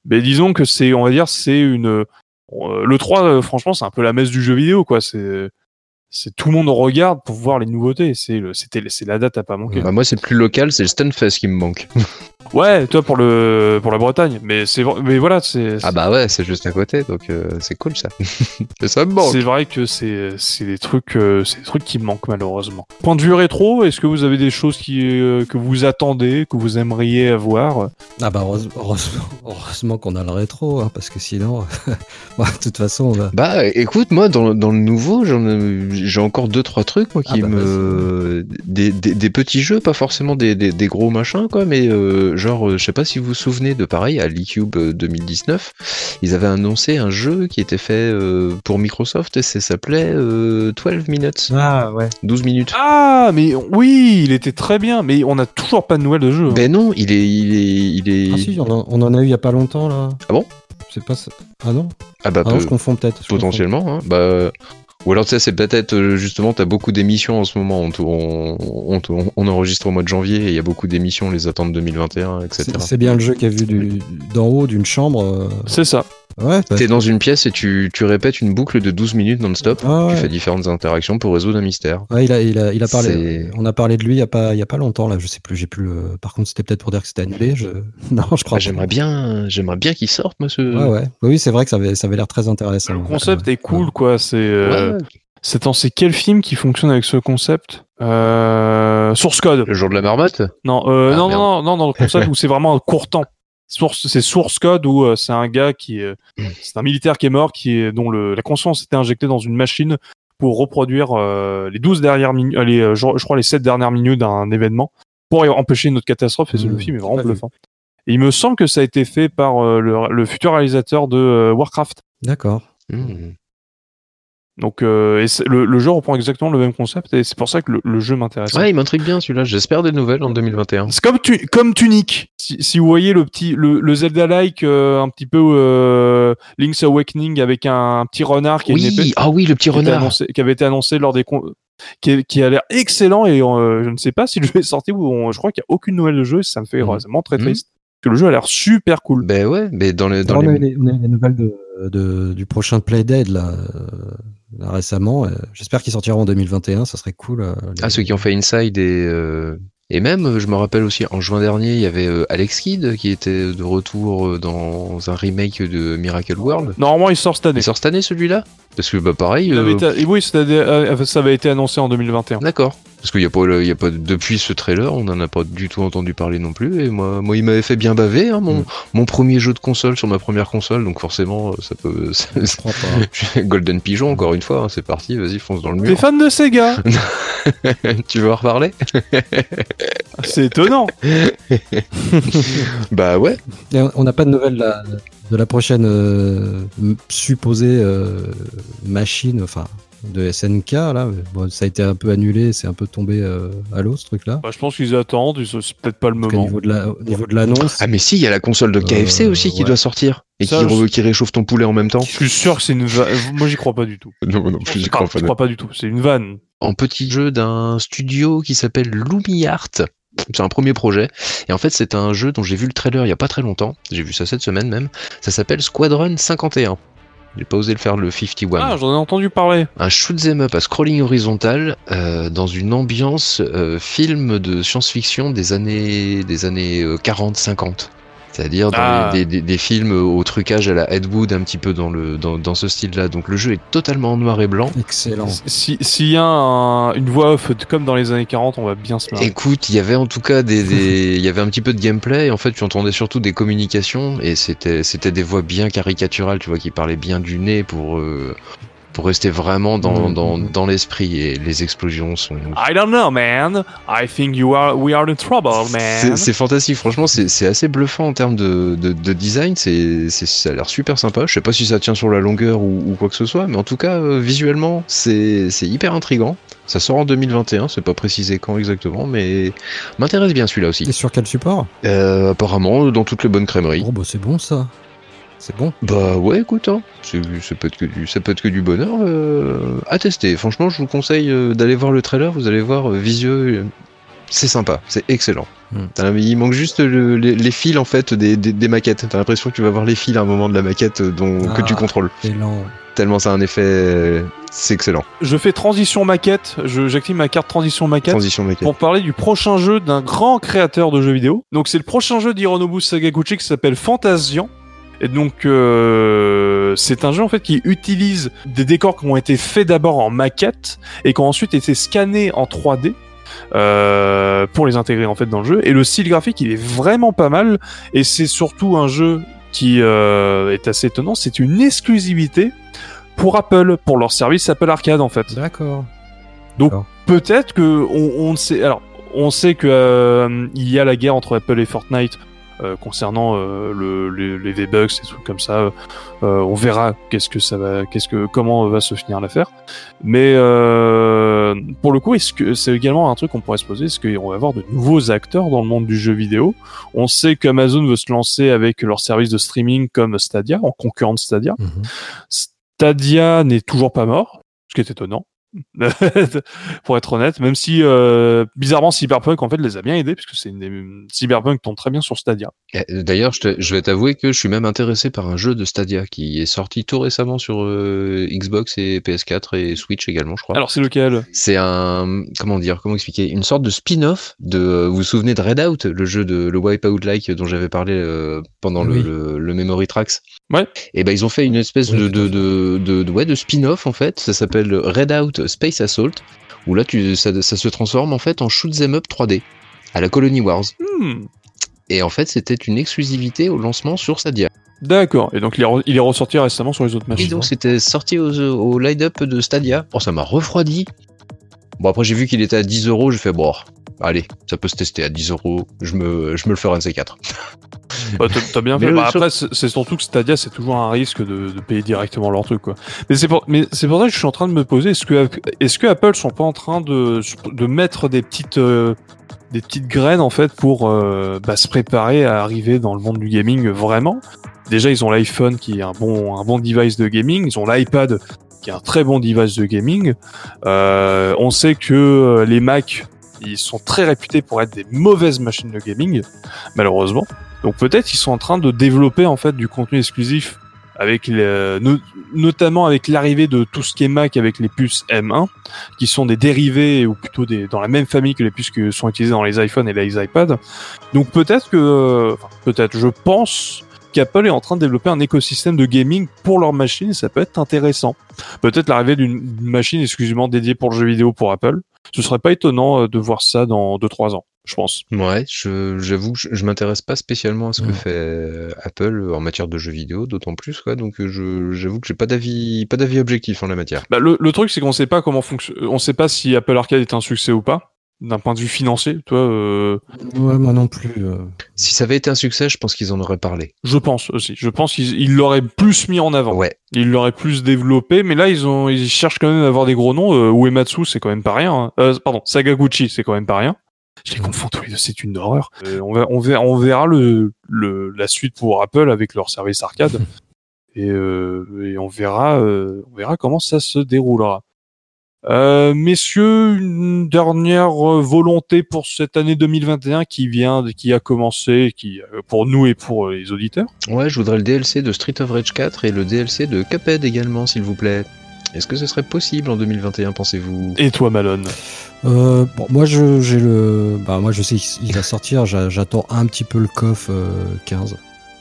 Mais disons que c'est, on va dire, c'est une. euh, le 3, euh, franchement, c'est un peu la messe du jeu vidéo, quoi. C'est, c'est tout le monde regarde pour voir les nouveautés. C'est le, c'était, c'est la date à pas manquer. Bah, moi c'est plus local, c'est le Stunfest qui me manque. Ouais, toi pour le, pour la Bretagne. Mais c'est, vrai- mais voilà, c'est. Ah bah ouais, c'est juste à côté, donc euh, c'est cool ça. Ça me manque. C'est vrai que c'est c'est des trucs euh, c'est des trucs qui me manquent malheureusement. Point de vue rétro, est-ce que vous avez des choses qui euh, que vous attendez, que vous aimeriez avoir? Ah bah heureuse- heureusement, heureusement qu'on a le rétro, hein, parce que sinon, bah, de toute façon, on va- Bah écoute, moi dans, le- dans le nouveau, j'ai encore deux trois trucs moi qui Ah bah, me des, des, des petits jeux, pas forcément des, des, des gros machins quoi, mais euh, genre euh, je sais pas si vous vous souvenez de pareil à l'eCube euh, 2019, ils avaient annoncé un jeu qui était fait euh, pour Microsoft et ça s'appelait euh, 12 minutes, Ah ouais. 12 minutes. Ah, mais oui, il était très bien, mais on a toujours pas de nouvelles de jeu. hein. Ben non, il est il est il est Ah si, on en, on en a eu il y a pas longtemps là. Ah bon? C'est pas ça. Ah non? ah bah Ah non, je confonds peut-être. confonds. potentiellement hein. bah ou alors tu sais c'est peut-être euh, justement t'as beaucoup d'émissions en ce moment on, tourne- on, on, on enregistre au mois de janvier et il y a beaucoup d'émissions les attentes 2021 etc C'est bien le jeu qui a vu du- d'en haut d'une chambre. euh, C'est ça. Ouais. bah, t'es dans une pièce et tu, tu répètes une boucle de 12 minutes non-stop Ah ouais. tu fais différentes interactions pour résoudre un mystère ouais, il a, il a, il a parlé. C'est- On a parlé de lui il y a pas, il y a pas longtemps là. Je sais plus. J'ai plus le. Par contre, c'était peut-être pour dire que c'était annulé. Je... Non, je crois. Ah, j'aimerais bien j'aimerais bien qu'il sorte moi ce Ouais, ouais. Oui, c'est vrai que ça avait, ça avait l'air très intéressant. Le concept est cool, quoi. C'est euh, Ouais, c'est c'est quel film qui fonctionne avec ce concept? Euh, Source Code. le jour de la marmotte? Non, euh, Ah, non, merde. non, non, dans le concept où c'est vraiment un court temps. Source, c'est Source Code où euh, c'est un gars qui, est- c'est un militaire qui est mort, qui est dont le, la conscience était injectée dans une machine pour reproduire euh, les 12 dernières minutes, euh, les, je, je crois les 7 dernières minutes d'un événement pour empêcher une autre catastrophe. Et ce- le Mmh, film est vraiment bluffant. Et il me semble que ça a été fait par euh, le, le futur réalisateur de euh, Warcraft. D'accord. Hmm. Donc euh, et le, le jeu reprend exactement le même concept et c'est pour ça que le, le jeu m'intéresse. ouais il m'intrigue bien celui-là j'espère des nouvelles en 2021 C'est comme, tu, comme Tunic. Si, si vous voyez le petit, le, le Zelda-like, euh, un petit peu euh, Link's Awakening avec un, petit renard qui, a une épée, oui ah oui le petit qui, renard annoncé- qui avait été annoncé lors des con- qui, qui a l'air excellent et euh, je ne sais pas si le jeu est sorti ou on- je crois qu'il n'y a aucune nouvelle de jeu. Ça me fait vraiment très Mhm. triste. Parce que le jeu a l'air super cool. ben ouais mais dans les dans on, a les on a eu les nouvelles de, de- du prochain Playdead là. Là, récemment. Euh, J'espère qu'il sortira en 2021, ça serait cool. euh, les- Ah, ceux qui ont fait Inside et, euh, et même, je me rappelle aussi, en juin dernier, il y avait Alex Kidd qui était de retour dans un remake de Miracle World. Normalement, il sort cette année. Il sort cette année celui-là? Parce que bah pareil. Il avait euh, été- Oui, euh, ça avait été annoncé en 2021. D'accord. Parce qu'il y a pas, le- il y a pas depuis ce trailer, on n'en a pas du tout entendu parler non plus. Et moi, moi, il m'avait fait bien baver, hein, mon, Mm. mon premier jeu de console sur ma première console, donc forcément, ça peut. ça- Je crois pas. Golden Pigeon, encore une fois, hein, c'est parti, vas-y, fonce dans le T'es mur. fan de Sega? Tu veux en reparler? C'est étonnant. Bah ouais. Et on- n'a pas de nouvelles la, de la prochaine euh, m- supposée euh, machine, enfin de SNK là. Bon, ça a été un peu annulé, c'est un peu tombé euh, à l'eau ce truc-là. Bah, je pense qu'ils attendent, c'est peut-être pas le moment. niveau de la- au niveau de l'annonce, Ah mais si, il y a la console de KFC Euh, aussi qui ouais. doit sortir et Ça, qui, re- je- qui réchauffe ton poulet en même temps. Je suis sûr que c'est une vanne. Moi, j'y crois pas du tout. Non, non Je crois, je crois pas du tout. C'est une vanne. En petit jeu d'un studio qui s'appelle LumiArt. C'est un premier projet. Et en fait, c'est un jeu dont j'ai vu le trailer il y a pas très longtemps. J'ai vu ça cette semaine même. Ça s'appelle Squadron 51. J'ai pas osé le faire le 51. Ah, j'en ai entendu parler. un shoot 'em up à scrolling horizontal euh, dans une ambiance euh, film de science-fiction des années des années 40-50. C'est-à-dire dans Ah. des, des- des films au trucage à la Ed Wood, un petit peu dans, le, dans, dans ce style-là. Donc le jeu est totalement en noir et blanc. excellent. Si- S'il y a un- une voix off comme dans les années 40, on va bien se marrer. Écoute, il y avait en tout cas des, des- il y avait un petit peu de gameplay. Et en fait, tu entendais surtout des communications et c'était c'était des voix bien caricaturales, tu vois, qui parlaient bien du nez pour euh, pour rester vraiment dans Mhm. dans, dans l'esprit. Et les explosions sont I don't know, man. I think you are, we are in trouble, C'est man. c'est fantastique, franchement, c'est c'est assez bluffant en termes de, de, de design. C'est c'est- ça a l'air super sympa. Je sais pas si ça tient sur la longueur ou, ou quoi que ce soit, mais en tout cas, euh, visuellement, c'est c'est hyper intrigant. Ça sort en 2021, c'est pas précisé quand exactement, mais m'intéresse bien celui-là aussi. Et sur quel support? Euh, apparemment, dans toutes les bonnes crèmeries. Bon, bah, c'est bon ça. C'est bon? Bah ouais, écoute, hein, ça peut être que du, ça peut être que du bonheur euh, à tester. Franchement, je vous conseille euh, d'aller voir le trailer. Vous allez voir euh, visueux, c'est sympa, c'est excellent. Hmm. Il manque juste le- les, les fils en fait des, des, des maquettes. T'as l'impression que tu vas voir les fils à un moment de la maquette dont, que Ah. tu contrôles. C'est lent. Tellement ça a un effet, c'est excellent. Je fais transition maquette. Je- J'active ma carte transition maquette. Transition maquette. pour parler du prochain jeu d'un grand créateur de jeux vidéo. Donc c'est le prochain jeu d'Hironobu Sakaguchi qui s'appelle Fantasian. Et donc euh, c'est un jeu en fait qui utilise des décors qui ont été faits d'abord en maquette et qui ont ensuite été scannés en 3D. euh, pour les intégrer en fait dans le jeu et le style graphique il est vraiment pas mal et c'est surtout un jeu qui euh, est assez étonnant c'est une exclusivité pour Apple pour leur service Apple Arcade en fait D'accord. donc peut-être que on, on sait. Alors on sait que euh, il y a la guerre entre Apple et Fortnite concernant euh, le, les, les V-Bucks et trucs comme ça. Euh, on verra qu'est-ce que ça va, qu'est-ce que comment va se finir l'affaire. Mais euh, pour le coup, est-ce que c'est également un truc qu'on pourrait se poser Est-ce qu'on va avoir de nouveaux acteurs dans le monde du jeu vidéo? On sait qu'Amazon veut se lancer avec leur service de streaming comme Stadia, en concurrent de Stadia. Mhm. Stadia n'est toujours pas mort, ce qui est étonnant. pour être honnête, même si euh, bizarrement Cyberpunk en fait les a bien aidés puisque c'est une des... Cyberpunk tombe très bien sur Stadia. Eh, D'ailleurs, je, vais t'avouer que je suis même intéressé par un jeu de Stadia qui est sorti tout récemment sur euh, Xbox et PS4 et Switch également, je crois. Alors c'est lequel? C'est un comment dire, comment expliquer, une sorte de spin-off de. Vous vous souvenez de Redout, le jeu de le Wipeout-like dont j'avais parlé euh, pendant le, le Memory Tracks? Ouais. Et ben ils ont fait une espèce de, de, de, de, de- ouais, de spin-off en fait. Ça s'appelle Redout Space Assault. Où là, tu, ça, ça se transforme en fait en shoot 'em up 3D à la Colony Wars. Hmm, Et en fait, c'était une exclusivité au lancement sur Stadia. D'accord. Et donc il est, re- il est ressorti récemment sur les autres Et machines. donc c'était sorti au, au line-up de Stadia. Oh, ça m'a refroidi. Bon, après j'ai vu qu'il était à 10 euros, j'ai fait bon, allez, ça peut se tester à 10 euros, je me, je me le ferai un de ces quatre. T'as- bien fait. Bah, après, c'est surtout que Stadia, c'est toujours un risque de, de payer directement leur truc, quoi. Mais c'est pour, mais c'est pour ça que je suis en train de me poser, est-ce que, est-ce que Apple sont pas en train de, de mettre des petites, euh, des petites graines, en fait, pour euh, bah, se préparer à arriver dans le monde du gaming vraiment? Déjà, ils ont l'iPhone qui est un bon, un bon device de gaming. Ils ont l'iPad qui est un très bon device de gaming. Euh, on sait que euh, les Mac, ils sont très réputés pour être des mauvaises machines de gaming, malheureusement. Donc peut-être ils sont en train de développer en fait du contenu exclusif avec les, no- notamment avec l'arrivée de tout ce qui est Mac avec les puces M1, qui sont des dérivés ou plutôt des dans la même famille que les puces qui sont utilisées dans les iPhones et les iPads. Donc peut-être que, enfin, peut-être, je pense qu'Apple est en train de développer un écosystème de gaming pour leur machine et ça peut être intéressant. Peut-être l'arrivée d'une machine exclusivement dédiée pour le jeu vidéo pour Apple. Ce serait pas étonnant euh, de voir ça dans 2-3 ans, je pense. Ouais, j'avoue que je, je m'intéresse pas spécialement à ce que fait euh, Apple en matière de jeux vidéo, d'autant plus quoi. Donc euh, j'avoue que j'ai pas d'avis pas d'avis objectif en la matière. Bah, le, le truc, c'est qu'on sait pas comment fonctionne. On sait pas si Apple Arcade est un succès ou pas, d'un point de vue financier. Toi, euh, Ouais, moi non plus. euh. Si ça avait été un succès, je pense qu'ils en auraient parlé. je pense aussi. Je pense qu'ils ils l'auraient plus mis en avant. Ouais. Ils l'auraient plus développé. Mais là, ils ont, ils cherchent quand même à avoir des gros noms. Euh, Uematsu, c'est quand même pas rien. hein. Euh, pardon, Sagaguchi, c'est quand même pas rien. Je les confonds tous les deux, c'est une horreur. Euh, on, va, on, verra, on verra le, le, la suite pour Apple avec leur service arcade. et, euh, et on verra, euh, on verra comment ça se déroulera. Euh, messieurs, une dernière euh, volonté pour cette année 2021 qui vient, qui a commencé, qui euh, pour nous et pour euh, les auditeurs. Ouais, je voudrais le DLC de Street of Rage 4 et le DLC de Cuphead également, s'il vous plaît. Est-ce que ce serait possible en 2021, pensez-vous? Et toi, Malone? Euh, bon, moi, je, j'ai le, bah, moi, je sais qu'il va sortir. j'a- J'attends un petit peu le coff euh, 15.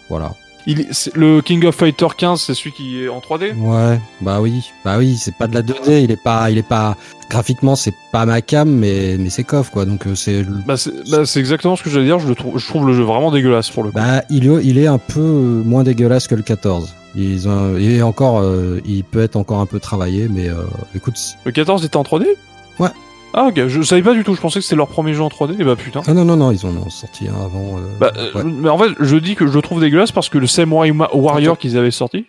Voilà. Il Le King of Fighter 15, c'est celui qui est en 3D Ouais, bah oui, bah oui, c'est pas de la 2D, il est pas, il est pas, graphiquement, c'est pas ma cam, mais, mais c'est coff, quoi, donc euh, c'est, Bah, c'est bah, c'est exactement ce que j'allais dire. Je, le trouve, je trouve le jeu vraiment dégueulasse pour le coup. bah, il est, il est un peu euh, moins dégueulasse que le 14. Ils ont, il est encore, euh, il peut être encore un peu travaillé, mais euh, écoute, Le 14 était en 3D Ouais. Ah ok, je savais pas du tout. Je pensais que c'était leur premier jeu en 3D. Et bah putain. ah non, non, non, ils en ont sorti un avant. euh, Bah, euh, ouais. mais en fait, je dis que je le trouve dégueulasse parce que le Samurai Warrior qu'ils avaient sorti,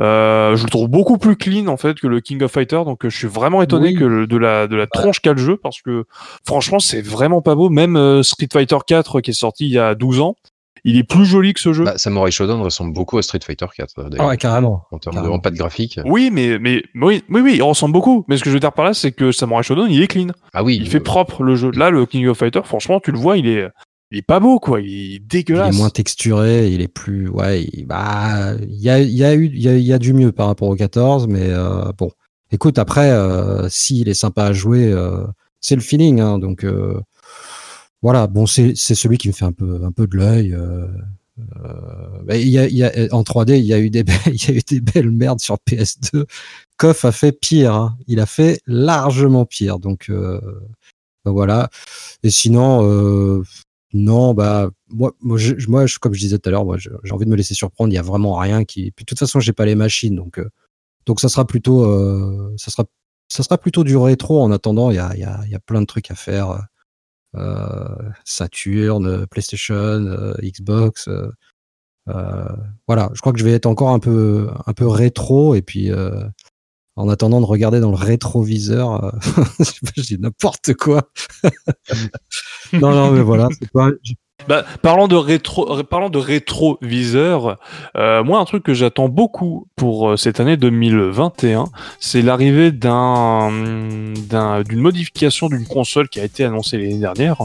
euh, je le trouve beaucoup plus clean en fait que le King of Fighter. Donc, euh, je suis vraiment étonné Oui. que le- de la de la tronche qu'a le jeu parce que franchement, c'est vraiment pas beau. Même euh, Street Fighter 4 qui est sorti il y a 12 ans, il est plus joli que ce jeu. bah, Samurai Shodown ressemble beaucoup à Street Fighter 4 Ah d'ailleurs, ouais, carrément. en termes de carrément. en pas de graphique. oui, mais mais oui, oui, oui, il ressemble beaucoup. Mais ce que je veux dire par là, c'est que Samurai Shodown, il est clean. Ah oui, Il fait euh, propre le jeu. Là, le King of Fighter, franchement, tu le vois, il est il est pas beau quoi. Il est Il est dégueulasse. moins texturé, il est plus, ouais, il, bah, il y a, il y a eu, il y a, il y a du mieux par rapport au 14, mais euh, bon, écoute, après, euh, s'il est sympa à jouer, euh, c'est le feeling, hein, donc euh, voilà, bon, c'est celui qui me fait un peu, un peu de l'œil. euh, euh, en 3D, il y a eu des, be- il y a eu des belles merdes sur PS2. Koff a fait pire, hein. il a fait largement pire, donc euh, voilà. Et sinon, non, bah moi, comme je disais tout à l'heure, j'ai envie de me laisser surprendre. Il y a vraiment rien qui. Puis de toute façon, j'ai pas les machines, donc ça sera plutôt, ça sera, plutôt du rétro. En attendant, il y a, y a plein de trucs à faire. Euh, Saturn, euh, PlayStation, euh, Xbox. euh, euh, voilà, je crois que je vais être encore un peu, un peu rétro et puis. euh, en attendant de regarder dans le rétroviseur, je dis n'importe quoi. non, non, mais voilà, c'est pas, Bah, parlant de rétro, ré- parlant de rétroviseur, euh, moi un truc que j'attends beaucoup pour euh, cette année 2021, c'est l'arrivée d'un d'un- d'une modification d'une console qui a été annoncée l'année dernière,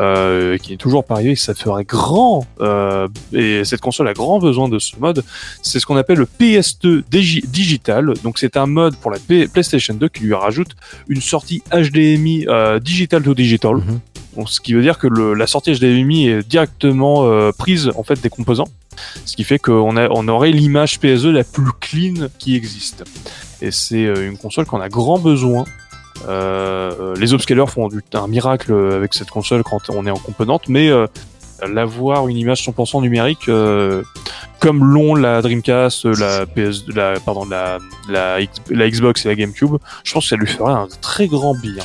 euh, qui n'est toujours pas arrivée. Ça ferait grand euh, et cette console a grand besoin de ce mode. C'est ce qu'on appelle le PS2 Digi- digital. Donc c'est un mode pour la PlayStation 2 qui lui rajoute une sortie HDMI euh, digital to digital. Mhm. Ce qui veut dire que la sortie HDMI est directement euh, prise en fait des composants, ce qui fait qu'on on aurait l'image PS2 la plus clean qui existe. Et c'est euh, une console qu'on a grand besoin. Euh, les upscalers font un miracle avec cette console quand on est en composante, mais euh, l'avoir une image 100% numérique, comme l'ont la Dreamcast, la PS, la pardon, la, la, la Xbox et la GameCube, je pense que ça lui ferait un très grand bien.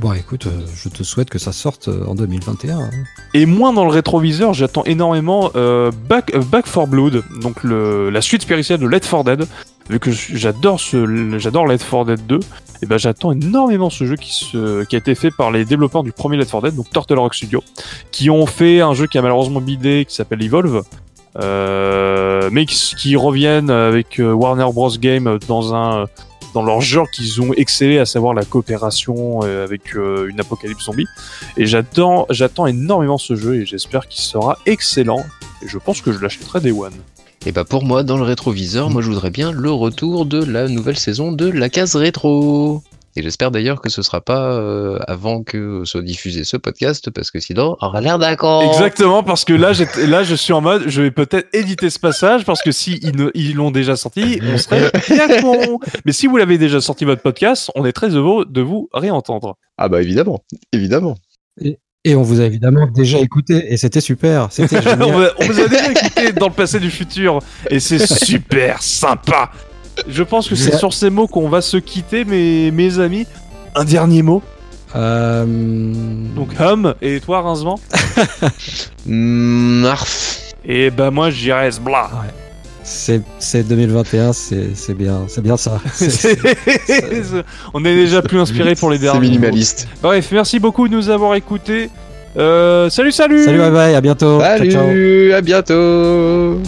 Bon, écoute, euh, je te souhaite que ça sorte euh, en 2021. hein. Et moins dans le rétroviseur, j'attends énormément euh, Back, for Blood, donc la suite spirituelle de Left 4 Dead. Vu que j'adore j'adore Left 4 Dead 2, et ben j'attends énormément ce jeu qui, a été fait par les développeurs du premier Left 4 Dead, donc Turtle Rock Studio, qui ont fait un jeu qui a malheureusement bidé, qui s'appelle Evolve, mais qui, qui reviennent avec Warner Bros Game dans un dans leur genre qu'ils ont excellé, à savoir la coopération euh, avec euh, une apocalypse zombie. Et j'attends, j'attends énormément ce jeu et j'espère qu'il sera excellent. Et je pense que je l'achèterai des One. Et bah pour moi, dans le rétroviseur, moi je voudrais bien le retour de la nouvelle saison de la case rétro. Et j'espère d'ailleurs que ce sera pas euh, avant que soit diffusé ce podcast, parce que sinon, on aura l'air d'accord. Exactement, parce que là, j'étais- là, je suis en mode, je vais peut-être éditer ce passage, parce que si ils l'ont déjà sorti, on serait bien con. Mais si vous l'avez déjà sorti votre podcast, on est très heureux de vous réentendre. Ah bah évidemment, évidemment. Et on vous a évidemment déjà écouté et c'était super. C'était on, génial. vous a- on vous a déjà écouté dans le passé du futur, et c'est super sympa. Je pense que c'est C'est- sur ces mots qu'on va se quitter, mes, mes amis. Un dernier mot. Euh, Donc, hum, et toi, Rincevent Mm, arf. Et ben moi, j'irais bla. c'est c'est 2021, c'est c'est bien, c'est bien ça. C'est- On est déjà plus inspiré pour les C'est derniers. mots. minimaliste. Bref, merci beaucoup de nous avoir écoutés. Euh, salut, salut Salut, bye bye, à bientôt. Ciao, ciao. Salut, à bientôt.